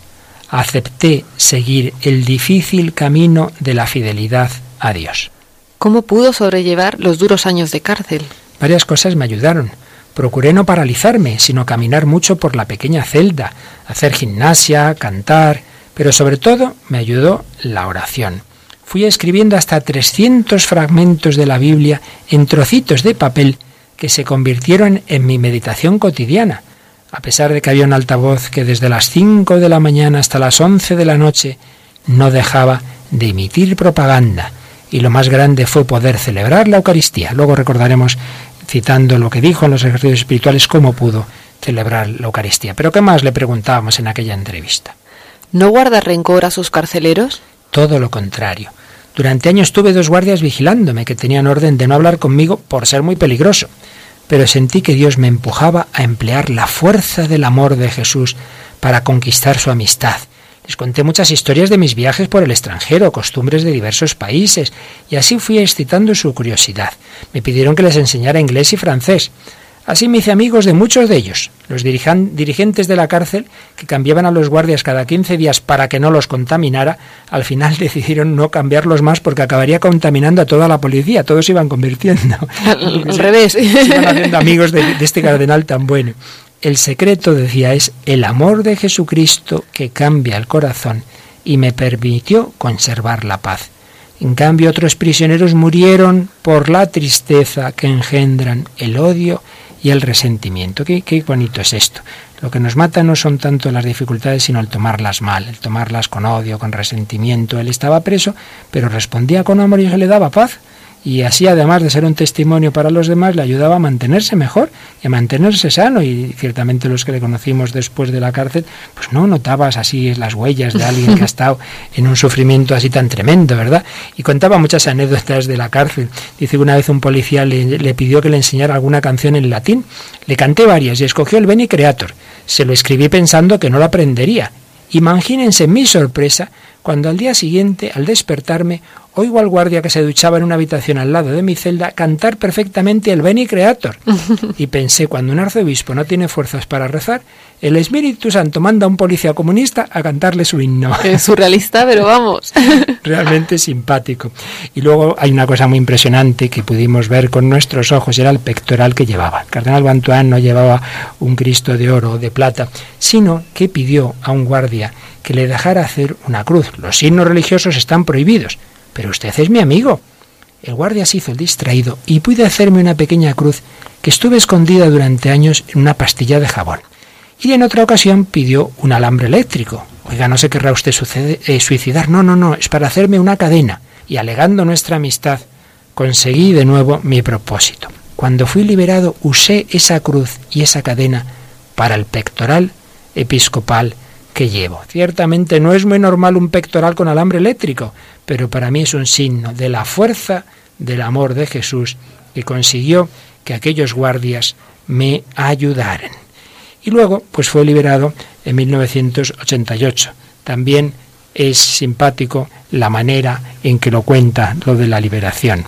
Speaker 1: Acepté seguir el difícil camino de la fidelidad a Dios.
Speaker 3: ¿Cómo pudo sobrellevar los duros años de cárcel?
Speaker 1: Varias cosas me ayudaron. Procuré no paralizarme, sino caminar mucho por la pequeña celda, hacer gimnasia, cantar, pero sobre todo me ayudó la oración. Fui escribiendo hasta 300 fragmentos de la Biblia en trocitos de papel que se convirtieron en mi meditación cotidiana, a pesar de que había un altavoz que desde las 5 de la mañana hasta las 11 de la noche no dejaba de emitir propaganda. Y lo más grande fue poder celebrar la Eucaristía. Luego recordaremos, citando lo que dijo en los ejercicios espirituales, cómo pudo celebrar la Eucaristía. Pero ¿qué más le preguntábamos en aquella entrevista?
Speaker 3: ¿No guarda rencor a sus carceleros?
Speaker 1: Todo lo contrario. Durante años tuve dos guardias vigilándome que tenían orden de no hablar conmigo por ser muy peligroso, pero sentí que Dios me empujaba a emplear la fuerza del amor de Jesús para conquistar su amistad. Les conté muchas historias de mis viajes por el extranjero, costumbres de diversos países, y así fui excitando su curiosidad. Me pidieron que les enseñara inglés y francés. Así me hice amigos de muchos de ellos. Los dirigentes de la cárcel, que cambiaban a los guardias cada 15 días para que no los contaminara, al final decidieron no cambiarlos más porque acabaría contaminando a toda la policía. Todos se iban convirtiendo.
Speaker 3: Al, revés. Se
Speaker 1: iban haciendo amigos de, de este cardenal tan bueno. El secreto, decía, es el amor de Jesucristo que cambia el corazón y me permitió conservar la paz. En cambio, otros prisioneros murieron por la tristeza que engendran el odio y el resentimiento. Qué, qué bonito es esto. Lo que nos mata no son tanto las dificultades, sino el tomarlas mal, el tomarlas con odio, con resentimiento. Él estaba preso, pero respondía con amor y se le daba paz y así además de ser un testimonio para los demás le ayudaba a mantenerse mejor y a mantenerse sano. Y ciertamente los que le conocimos después de la cárcel pues no notabas así las huellas de alguien que ha estado en un sufrimiento así tan tremendo verdad y contaba muchas anécdotas de la cárcel. Dice que una vez un policía le, le pidió que le enseñara alguna canción en latín. Le canté varias y escogió el Beni Creator. Se lo escribí pensando que no lo aprendería. Imagínense mi sorpresa cuando al día siguiente, al despertarme, oigo al guardia que se duchaba en una habitación al lado de mi celda cantar perfectamente el Beni Creator. Y pensé, cuando un arzobispo no tiene fuerzas para rezar, el Espíritu Santo manda a un policía comunista a cantarle su himno.
Speaker 3: Es surrealista, pero vamos.
Speaker 1: Realmente simpático. Y luego hay una cosa muy impresionante que pudimos ver con nuestros ojos, era el pectoral que llevaba. El cardenal Bantuán no llevaba un Cristo de oro o de plata, sino que pidió a un guardia que le dejara hacer una cruz. Los signos religiosos están prohibidos, pero usted es mi amigo. El guardia se hizo el distraído y pude hacerme una pequeña cruz que estuve escondida durante años en una pastilla de jabón. Y en otra ocasión pidió un alambre eléctrico. Oiga, no se querrá usted eh, suicidar. No, no, no, es para hacerme una cadena. Y alegando nuestra amistad, conseguí de nuevo mi propósito. Cuando fui liberado, usé esa cruz y esa cadena para el pectoral episcopal que llevo. Ciertamente no es muy normal un pectoral con alambre eléctrico, pero para mí es un signo de la fuerza del amor de Jesús que consiguió que aquellos guardias me ayudaran. Y luego, pues fue liberado en 1988. También es simpático la manera en que lo cuenta lo de la liberación.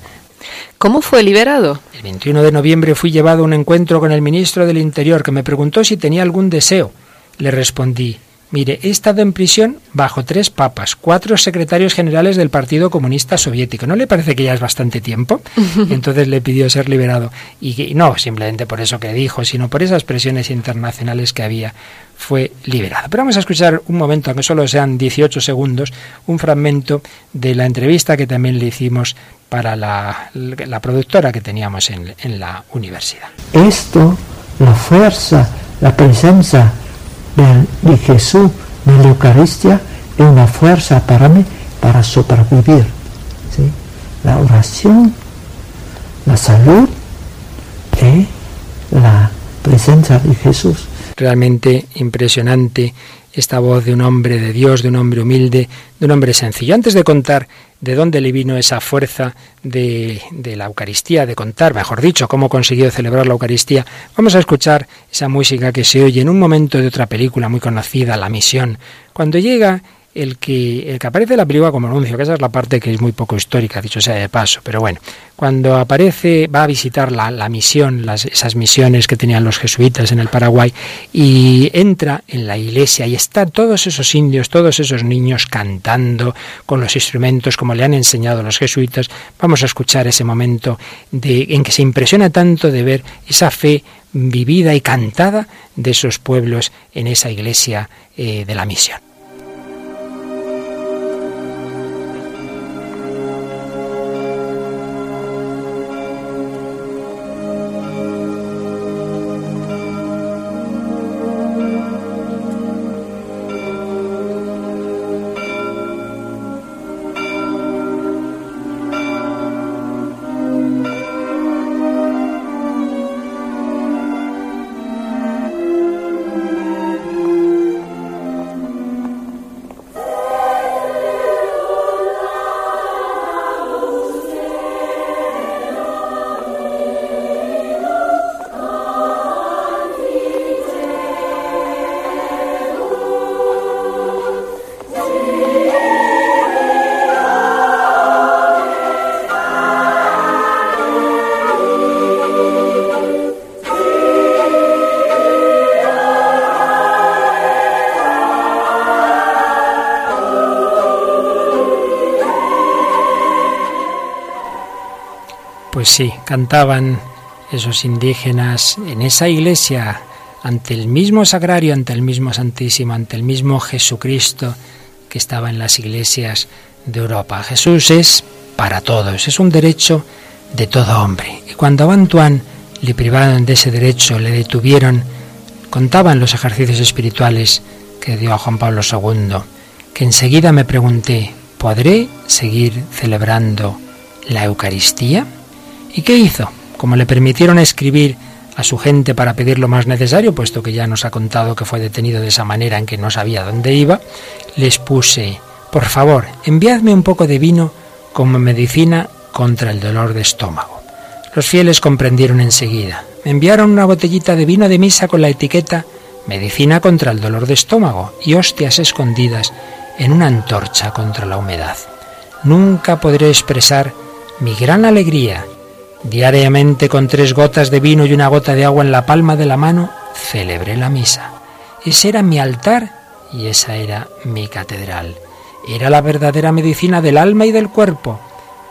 Speaker 3: ¿Cómo fue liberado?
Speaker 1: El 21 de noviembre fui llevado a un encuentro con el ministro del Interior que me preguntó si tenía algún deseo. Le respondí, Mire, he estado en prisión bajo tres papas, cuatro secretarios generales del Partido Comunista Soviético. ¿No le parece que ya es bastante tiempo? entonces le pidió ser liberado. Y, no simplemente por eso que dijo, sino por esas presiones internacionales que había, fue liberado. Pero vamos a escuchar un momento, aunque solo sean 18 segundos, un fragmento de la entrevista que también le hicimos para la, productora que teníamos en, en la universidad.
Speaker 9: Esto, la fuerza, la presencia de, Jesús en la Eucaristía es una fuerza para mí para sobrevivir. La oración, la salud y la presencia de Jesús.
Speaker 1: Realmente impresionante esta voz de un hombre de Dios, de un hombre humilde, de un hombre sencillo. Antes de contar de dónde le vino esa fuerza de, de, la Eucaristía, de contar, mejor dicho, cómo consiguió celebrar la Eucaristía, vamos a escuchar esa música que se oye en un momento de otra película muy conocida, La Misión. Cuando llega el que, el que aparece en la película como anuncio, que esa es la parte que es muy poco histórica, dicho sea de paso, pero bueno, cuando aparece, va a visitar la, la misión, las, esas misiones que tenían los jesuitas en el Paraguay, y entra en la iglesia y están todos esos indios, todos esos niños cantando con los instrumentos como le han enseñado los jesuitas, vamos a escuchar ese momento de, en que se impresiona tanto de ver esa fe vivida y cantada de esos pueblos en esa iglesia eh, de la misión. Pues sí, cantaban esos indígenas en esa iglesia ante el mismo sagrario, ante el mismo Santísimo, ante el mismo Jesucristo que estaba en las iglesias de Europa. Jesús es para todos, es un derecho de todo hombre. Y cuando a le privaron de ese derecho, le detuvieron, contaban los ejercicios espirituales que dio a Juan Pablo II, que enseguida me pregunté, ¿podré seguir celebrando la Eucaristía? ¿Y qué hizo? Como le permitieron escribir a su gente para pedir lo más necesario, puesto que ya nos ha contado que fue detenido de esa manera en que no sabía dónde iba, les puse, por favor, enviadme un poco de vino como medicina contra el dolor de estómago. Los fieles comprendieron enseguida. Me enviaron una botellita de vino de misa con la etiqueta medicina contra el dolor de estómago y hostias escondidas en una antorcha contra la humedad. Nunca podré expresar mi gran alegría Diariamente con tres gotas de vino y una gota de agua en la palma de la mano, celebré la misa. Ese era mi altar y esa era mi catedral. Era la verdadera medicina del alma y del cuerpo,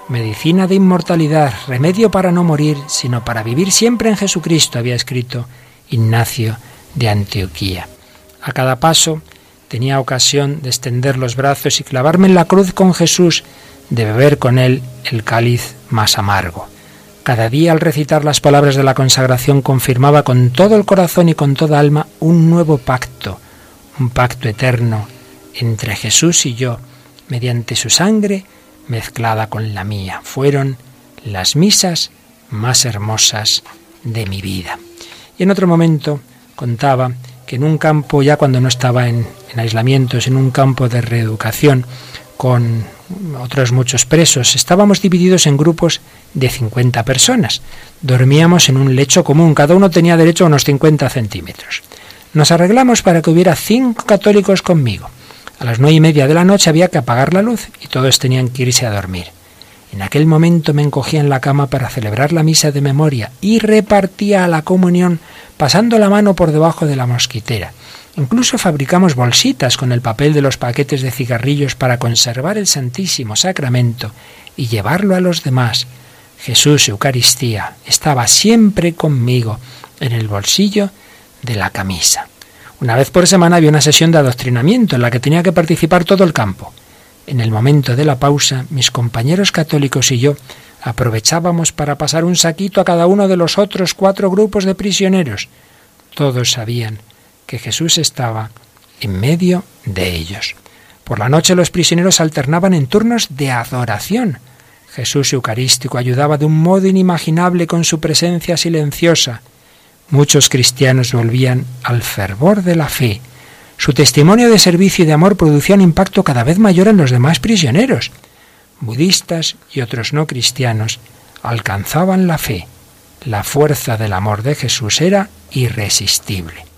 Speaker 1: medicina de inmortalidad, remedio para no morir, sino para vivir siempre en Jesucristo, había escrito Ignacio de Antioquía. A cada paso tenía ocasión de extender los brazos y clavarme en la cruz con Jesús, de beber con él el cáliz más amargo. Cada día al recitar las palabras de la consagración confirmaba con todo el corazón y con toda alma un nuevo pacto, un pacto eterno entre Jesús y yo, mediante su sangre mezclada con la mía. Fueron las misas más hermosas de mi vida. Y en otro momento contaba que en un campo, ya cuando no estaba en, en aislamientos, en un campo de reeducación, con otros muchos presos. Estábamos divididos en grupos de 50 personas. Dormíamos en un lecho común, cada uno tenía derecho a unos 50 centímetros. Nos arreglamos para que hubiera cinco católicos conmigo. A las nueve y media de la noche había que apagar la luz y todos tenían que irse a dormir. En aquel momento me encogía en la cama para celebrar la misa de memoria y repartía la comunión pasando la mano por debajo de la mosquitera. Incluso fabricamos bolsitas con el papel de los paquetes de cigarrillos para conservar el Santísimo Sacramento y llevarlo a los demás. Jesús, Eucaristía, estaba siempre conmigo en el bolsillo de la camisa. Una vez por semana había una sesión de adoctrinamiento en la que tenía que participar todo el campo. En el momento de la pausa, mis compañeros católicos y yo aprovechábamos para pasar un saquito a cada uno de los otros cuatro grupos de prisioneros. Todos sabían que Jesús estaba en medio de ellos. Por la noche los prisioneros alternaban en turnos de adoración. Jesús Eucarístico ayudaba de un modo inimaginable con su presencia silenciosa. Muchos cristianos volvían al fervor de la fe. Su testimonio de servicio y de amor producía un impacto cada vez mayor en los demás prisioneros. Budistas y otros no cristianos alcanzaban la fe. La fuerza del amor de Jesús era irresistible.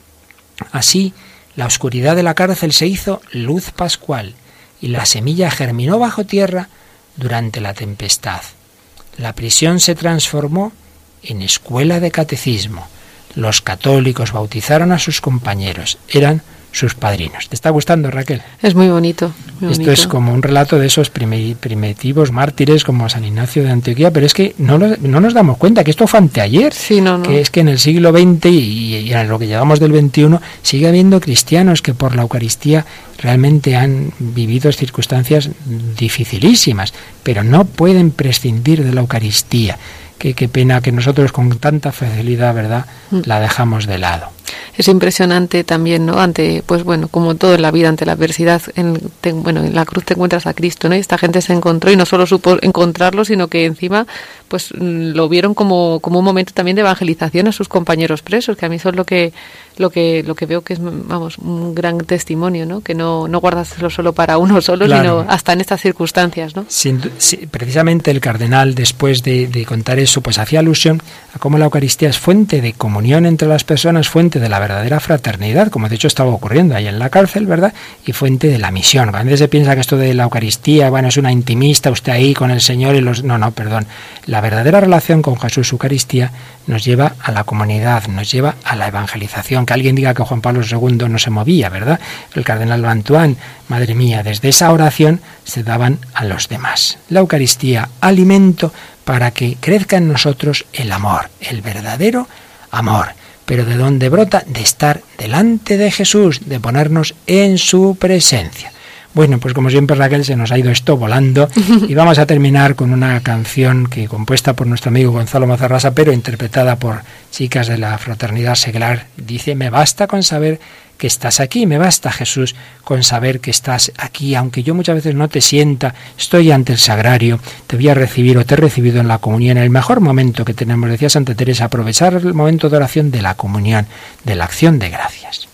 Speaker 1: Así, la oscuridad de la cárcel se hizo luz pascual y la semilla germinó bajo tierra durante la tempestad. La prisión se transformó en escuela de catecismo. Los católicos bautizaron a sus compañeros. Eran sus padrinos. ¿Te está gustando, Raquel?
Speaker 3: Es muy bonito.
Speaker 1: Esto es como un relato de esos primitivos mártires como San Ignacio de Antioquía, pero es que no, no nos damos cuenta que esto fue anteayer,
Speaker 3: sí, no,
Speaker 1: que es que en el siglo XX y, y, en lo que llevamos del XXI sigue habiendo cristianos que por la Eucaristía realmente han vivido circunstancias dificilísimas, pero no pueden prescindir de la Eucaristía. Qué, qué pena que nosotros con tanta facilidad, ¿verdad?,
Speaker 3: Mm.
Speaker 1: la dejamos de lado.
Speaker 3: Es impresionante también, ¿no? Ante, pues bueno, como todo en la vida, ante la adversidad, en, te- bueno, en la cruz te encuentras a Cristo, ¿no? Y esta gente se encontró y no solo supo encontrarlo, sino que encima, pues lo vieron como, como un momento también de evangelización a sus compañeros presos, que a mí eso es lo que, lo que, lo que veo que es, vamos, un gran testimonio, ¿no? Que no, no guardárselo solo para uno solo,
Speaker 1: Claro.
Speaker 3: sino hasta en estas circunstancias, ¿no?
Speaker 1: Sin sí, precisamente el cardenal, después de, de contar eso, pues hacía alusión a cómo la Eucaristía es fuente de comunión entre las personas, fuente de la verdadera fraternidad, como de hecho estaba ocurriendo ahí en la cárcel, ¿verdad? Y fuente de la misión. A veces se piensa que esto de la Eucaristía, bueno, es una intimista, usted ahí con el Señor y los... No, no, perdón. La verdadera relación con Jesús Eucaristía nos lleva a la comunidad, nos lleva a la evangelización. Que alguien diga que Juan Pablo II no se movía, ¿verdad? El cardenal Bantuán, madre mía, desde esa oración se daban a los demás. La Eucaristía, alimento para que crezca en nosotros el amor, el verdadero amor. Pero ¿de dónde brota? De estar delante de Jesús, de ponernos en su presencia. Bueno, pues como siempre Raquel se nos ha ido esto volando y vamos a terminar con una canción que compuesta por nuestro amigo Gonzalo Mazarrasa, pero interpretada por chicas de la fraternidad seglar. Dice, me basta con saber que estás aquí, me basta Jesús con saber que estás aquí, aunque yo muchas veces no te sienta, estoy ante el sagrario, te voy a recibir o te he recibido en la comunión, en el mejor momento que tenemos, decía Santa Teresa, aprovechar el momento de oración de la comunión, de la acción de gracias.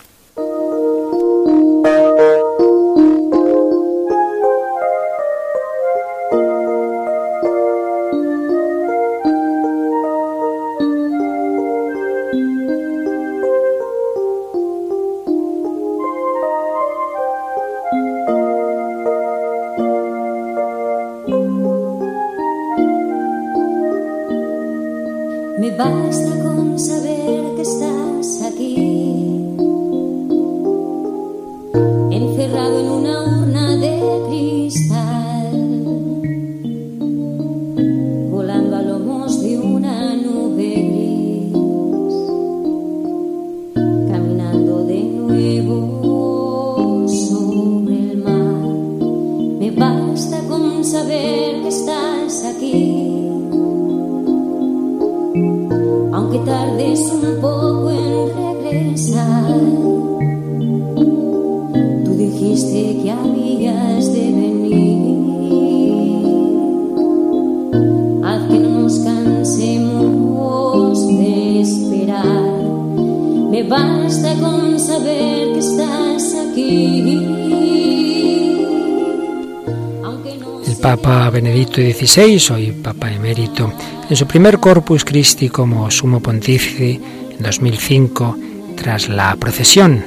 Speaker 1: XVI, hoy Papa emérito, en su primer Corpus Christi como sumo pontífice en 2005, tras la procesión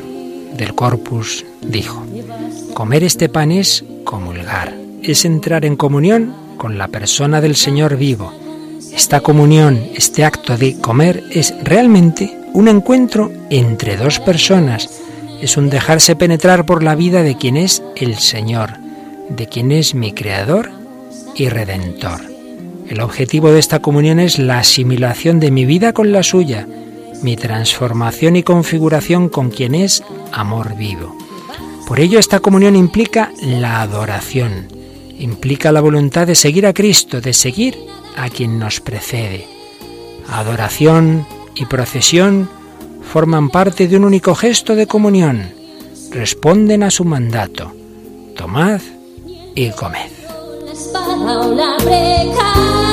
Speaker 1: del Corpus, dijo, comer este pan es comulgar, es entrar en comunión con la persona del Señor vivo. Esta comunión, este acto de comer es realmente un encuentro entre dos personas. es un dejarse penetrar por la vida de quien es el Señor, de quien es mi Creador y Redentor. El objetivo de esta comunión es la asimilación de mi vida con la suya, mi transformación y configuración con quien es amor vivo. Por ello esta comunión implica la adoración, implica la voluntad de seguir a Cristo, de seguir a quien nos precede. Adoración y procesión forman parte de un único gesto de comunión, responden a su mandato. Tomad y comed.
Speaker 10: Me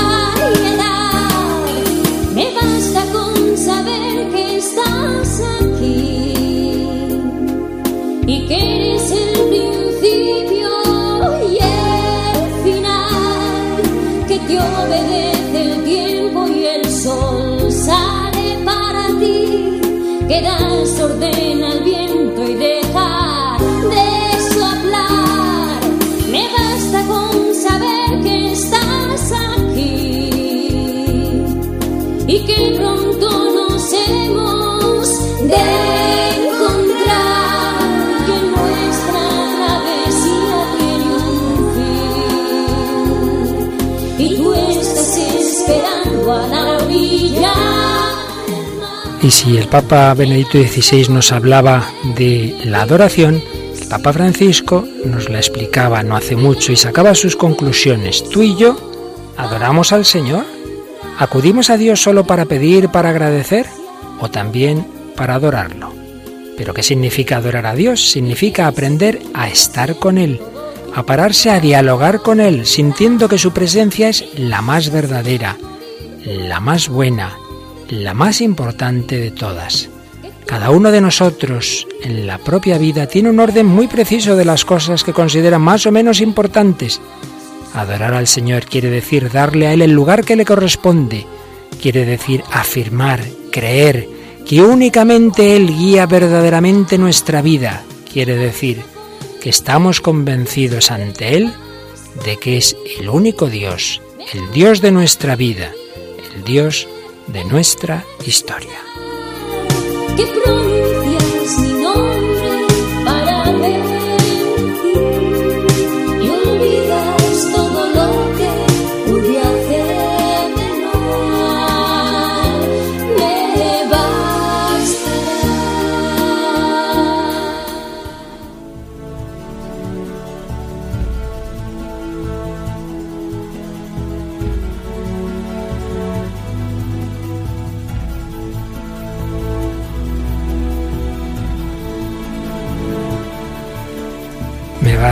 Speaker 10: Y
Speaker 1: si el Papa Benedicto XVI nos hablaba de la adoración, el Papa Francisco nos la explicaba no hace mucho y sacaba sus conclusiones. Tú y yo adoramos al Señor. ¿Acudimos a Dios solo para pedir, para agradecer o también para adorarlo? ¿Pero qué significa adorar a Dios? Significa aprender a estar con Él, a pararse a dialogar con Él, sintiendo que su presencia es la más verdadera, la más buena, la más importante de todas. Cada uno de nosotros en la propia vida tiene un orden muy preciso de las cosas que considera más o menos importantes. Adorar al Señor quiere decir darle a Él el lugar que le corresponde, quiere decir afirmar, creer, que únicamente Él guía verdaderamente nuestra vida, quiere decir que estamos convencidos ante Él de que es el único Dios, el Dios de nuestra vida, el Dios de nuestra historia.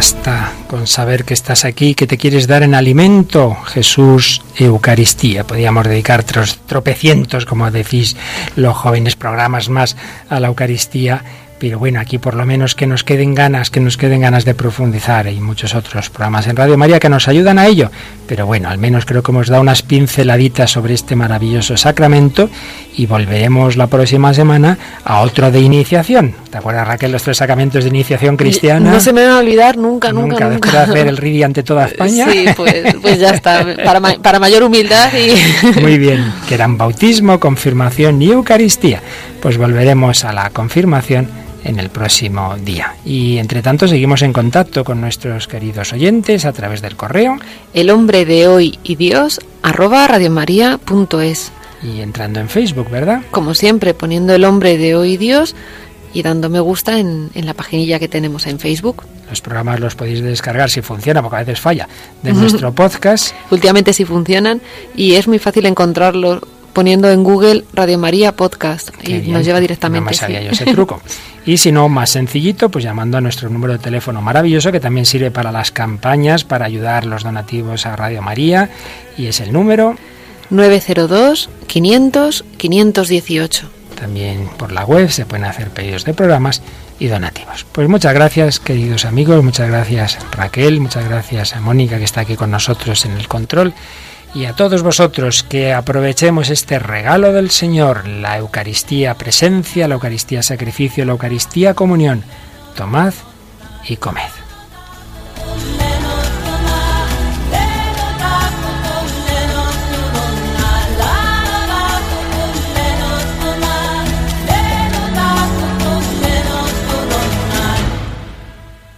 Speaker 1: Basta con saber que estás aquí, que te quieres dar en alimento, Jesús, Eucaristía. Podríamos dedicar tropecientos, como decís los jóvenes, programas más a la Eucaristía, pero bueno, aquí por lo menos que nos queden ganas, que nos queden ganas de profundizar. Hay muchos otros programas en Radio María que nos ayudan a ello, pero bueno, al menos creo que hemos dado unas pinceladitas sobre este maravilloso sacramento y volveremos la próxima semana a otro de iniciación. ¿Te acuerdas, Raquel, los tres sacramentos de iniciación cristiana?
Speaker 3: No se me va a olvidar nunca, nunca,
Speaker 1: Nunca,
Speaker 3: nunca.
Speaker 1: después de hacer el RIDI ante toda España.
Speaker 3: Sí, pues, pues ya está. Para, ma- para mayor humildad y...
Speaker 1: Muy bien, que eran bautismo, confirmación y Eucaristía. Pues volveremos a la confirmación en el próximo día. Y entre tanto seguimos en contacto con nuestros queridos oyentes a través del correo
Speaker 3: El hombre de hoy y Dios, arroba radiomaria.es.
Speaker 1: y entrando en Facebook, ¿verdad?
Speaker 3: Como siempre, poniendo el hombre de hoy y Dios y dando me gusta en, en la paginilla que tenemos en Facebook.
Speaker 1: Los programas los podéis descargar si funciona, porque a veces falla, de nuestro podcast.
Speaker 3: Últimamente sí funcionan y es muy fácil encontrarlo poniendo en Google Radio María Podcast
Speaker 1: Qué
Speaker 3: y
Speaker 1: bien,
Speaker 3: nos lleva
Speaker 1: No
Speaker 3: directamente.
Speaker 1: me
Speaker 3: sí.
Speaker 1: sabía yo ese truco. Y si no, más sencillito, pues llamando a nuestro número de teléfono maravilloso que también sirve para las campañas, para ayudar los donativos a Radio María. Y es el número
Speaker 3: 902 500 518.
Speaker 1: También por la web se pueden hacer pedidos de programas y donativos. Pues muchas gracias, queridos amigos, muchas gracias Raquel, muchas gracias a Mónica que está aquí con nosotros en el control y a todos vosotros que aprovechemos este regalo del Señor, la Eucaristía presencia, la Eucaristía sacrificio, la Eucaristía comunión. Tomad y comed.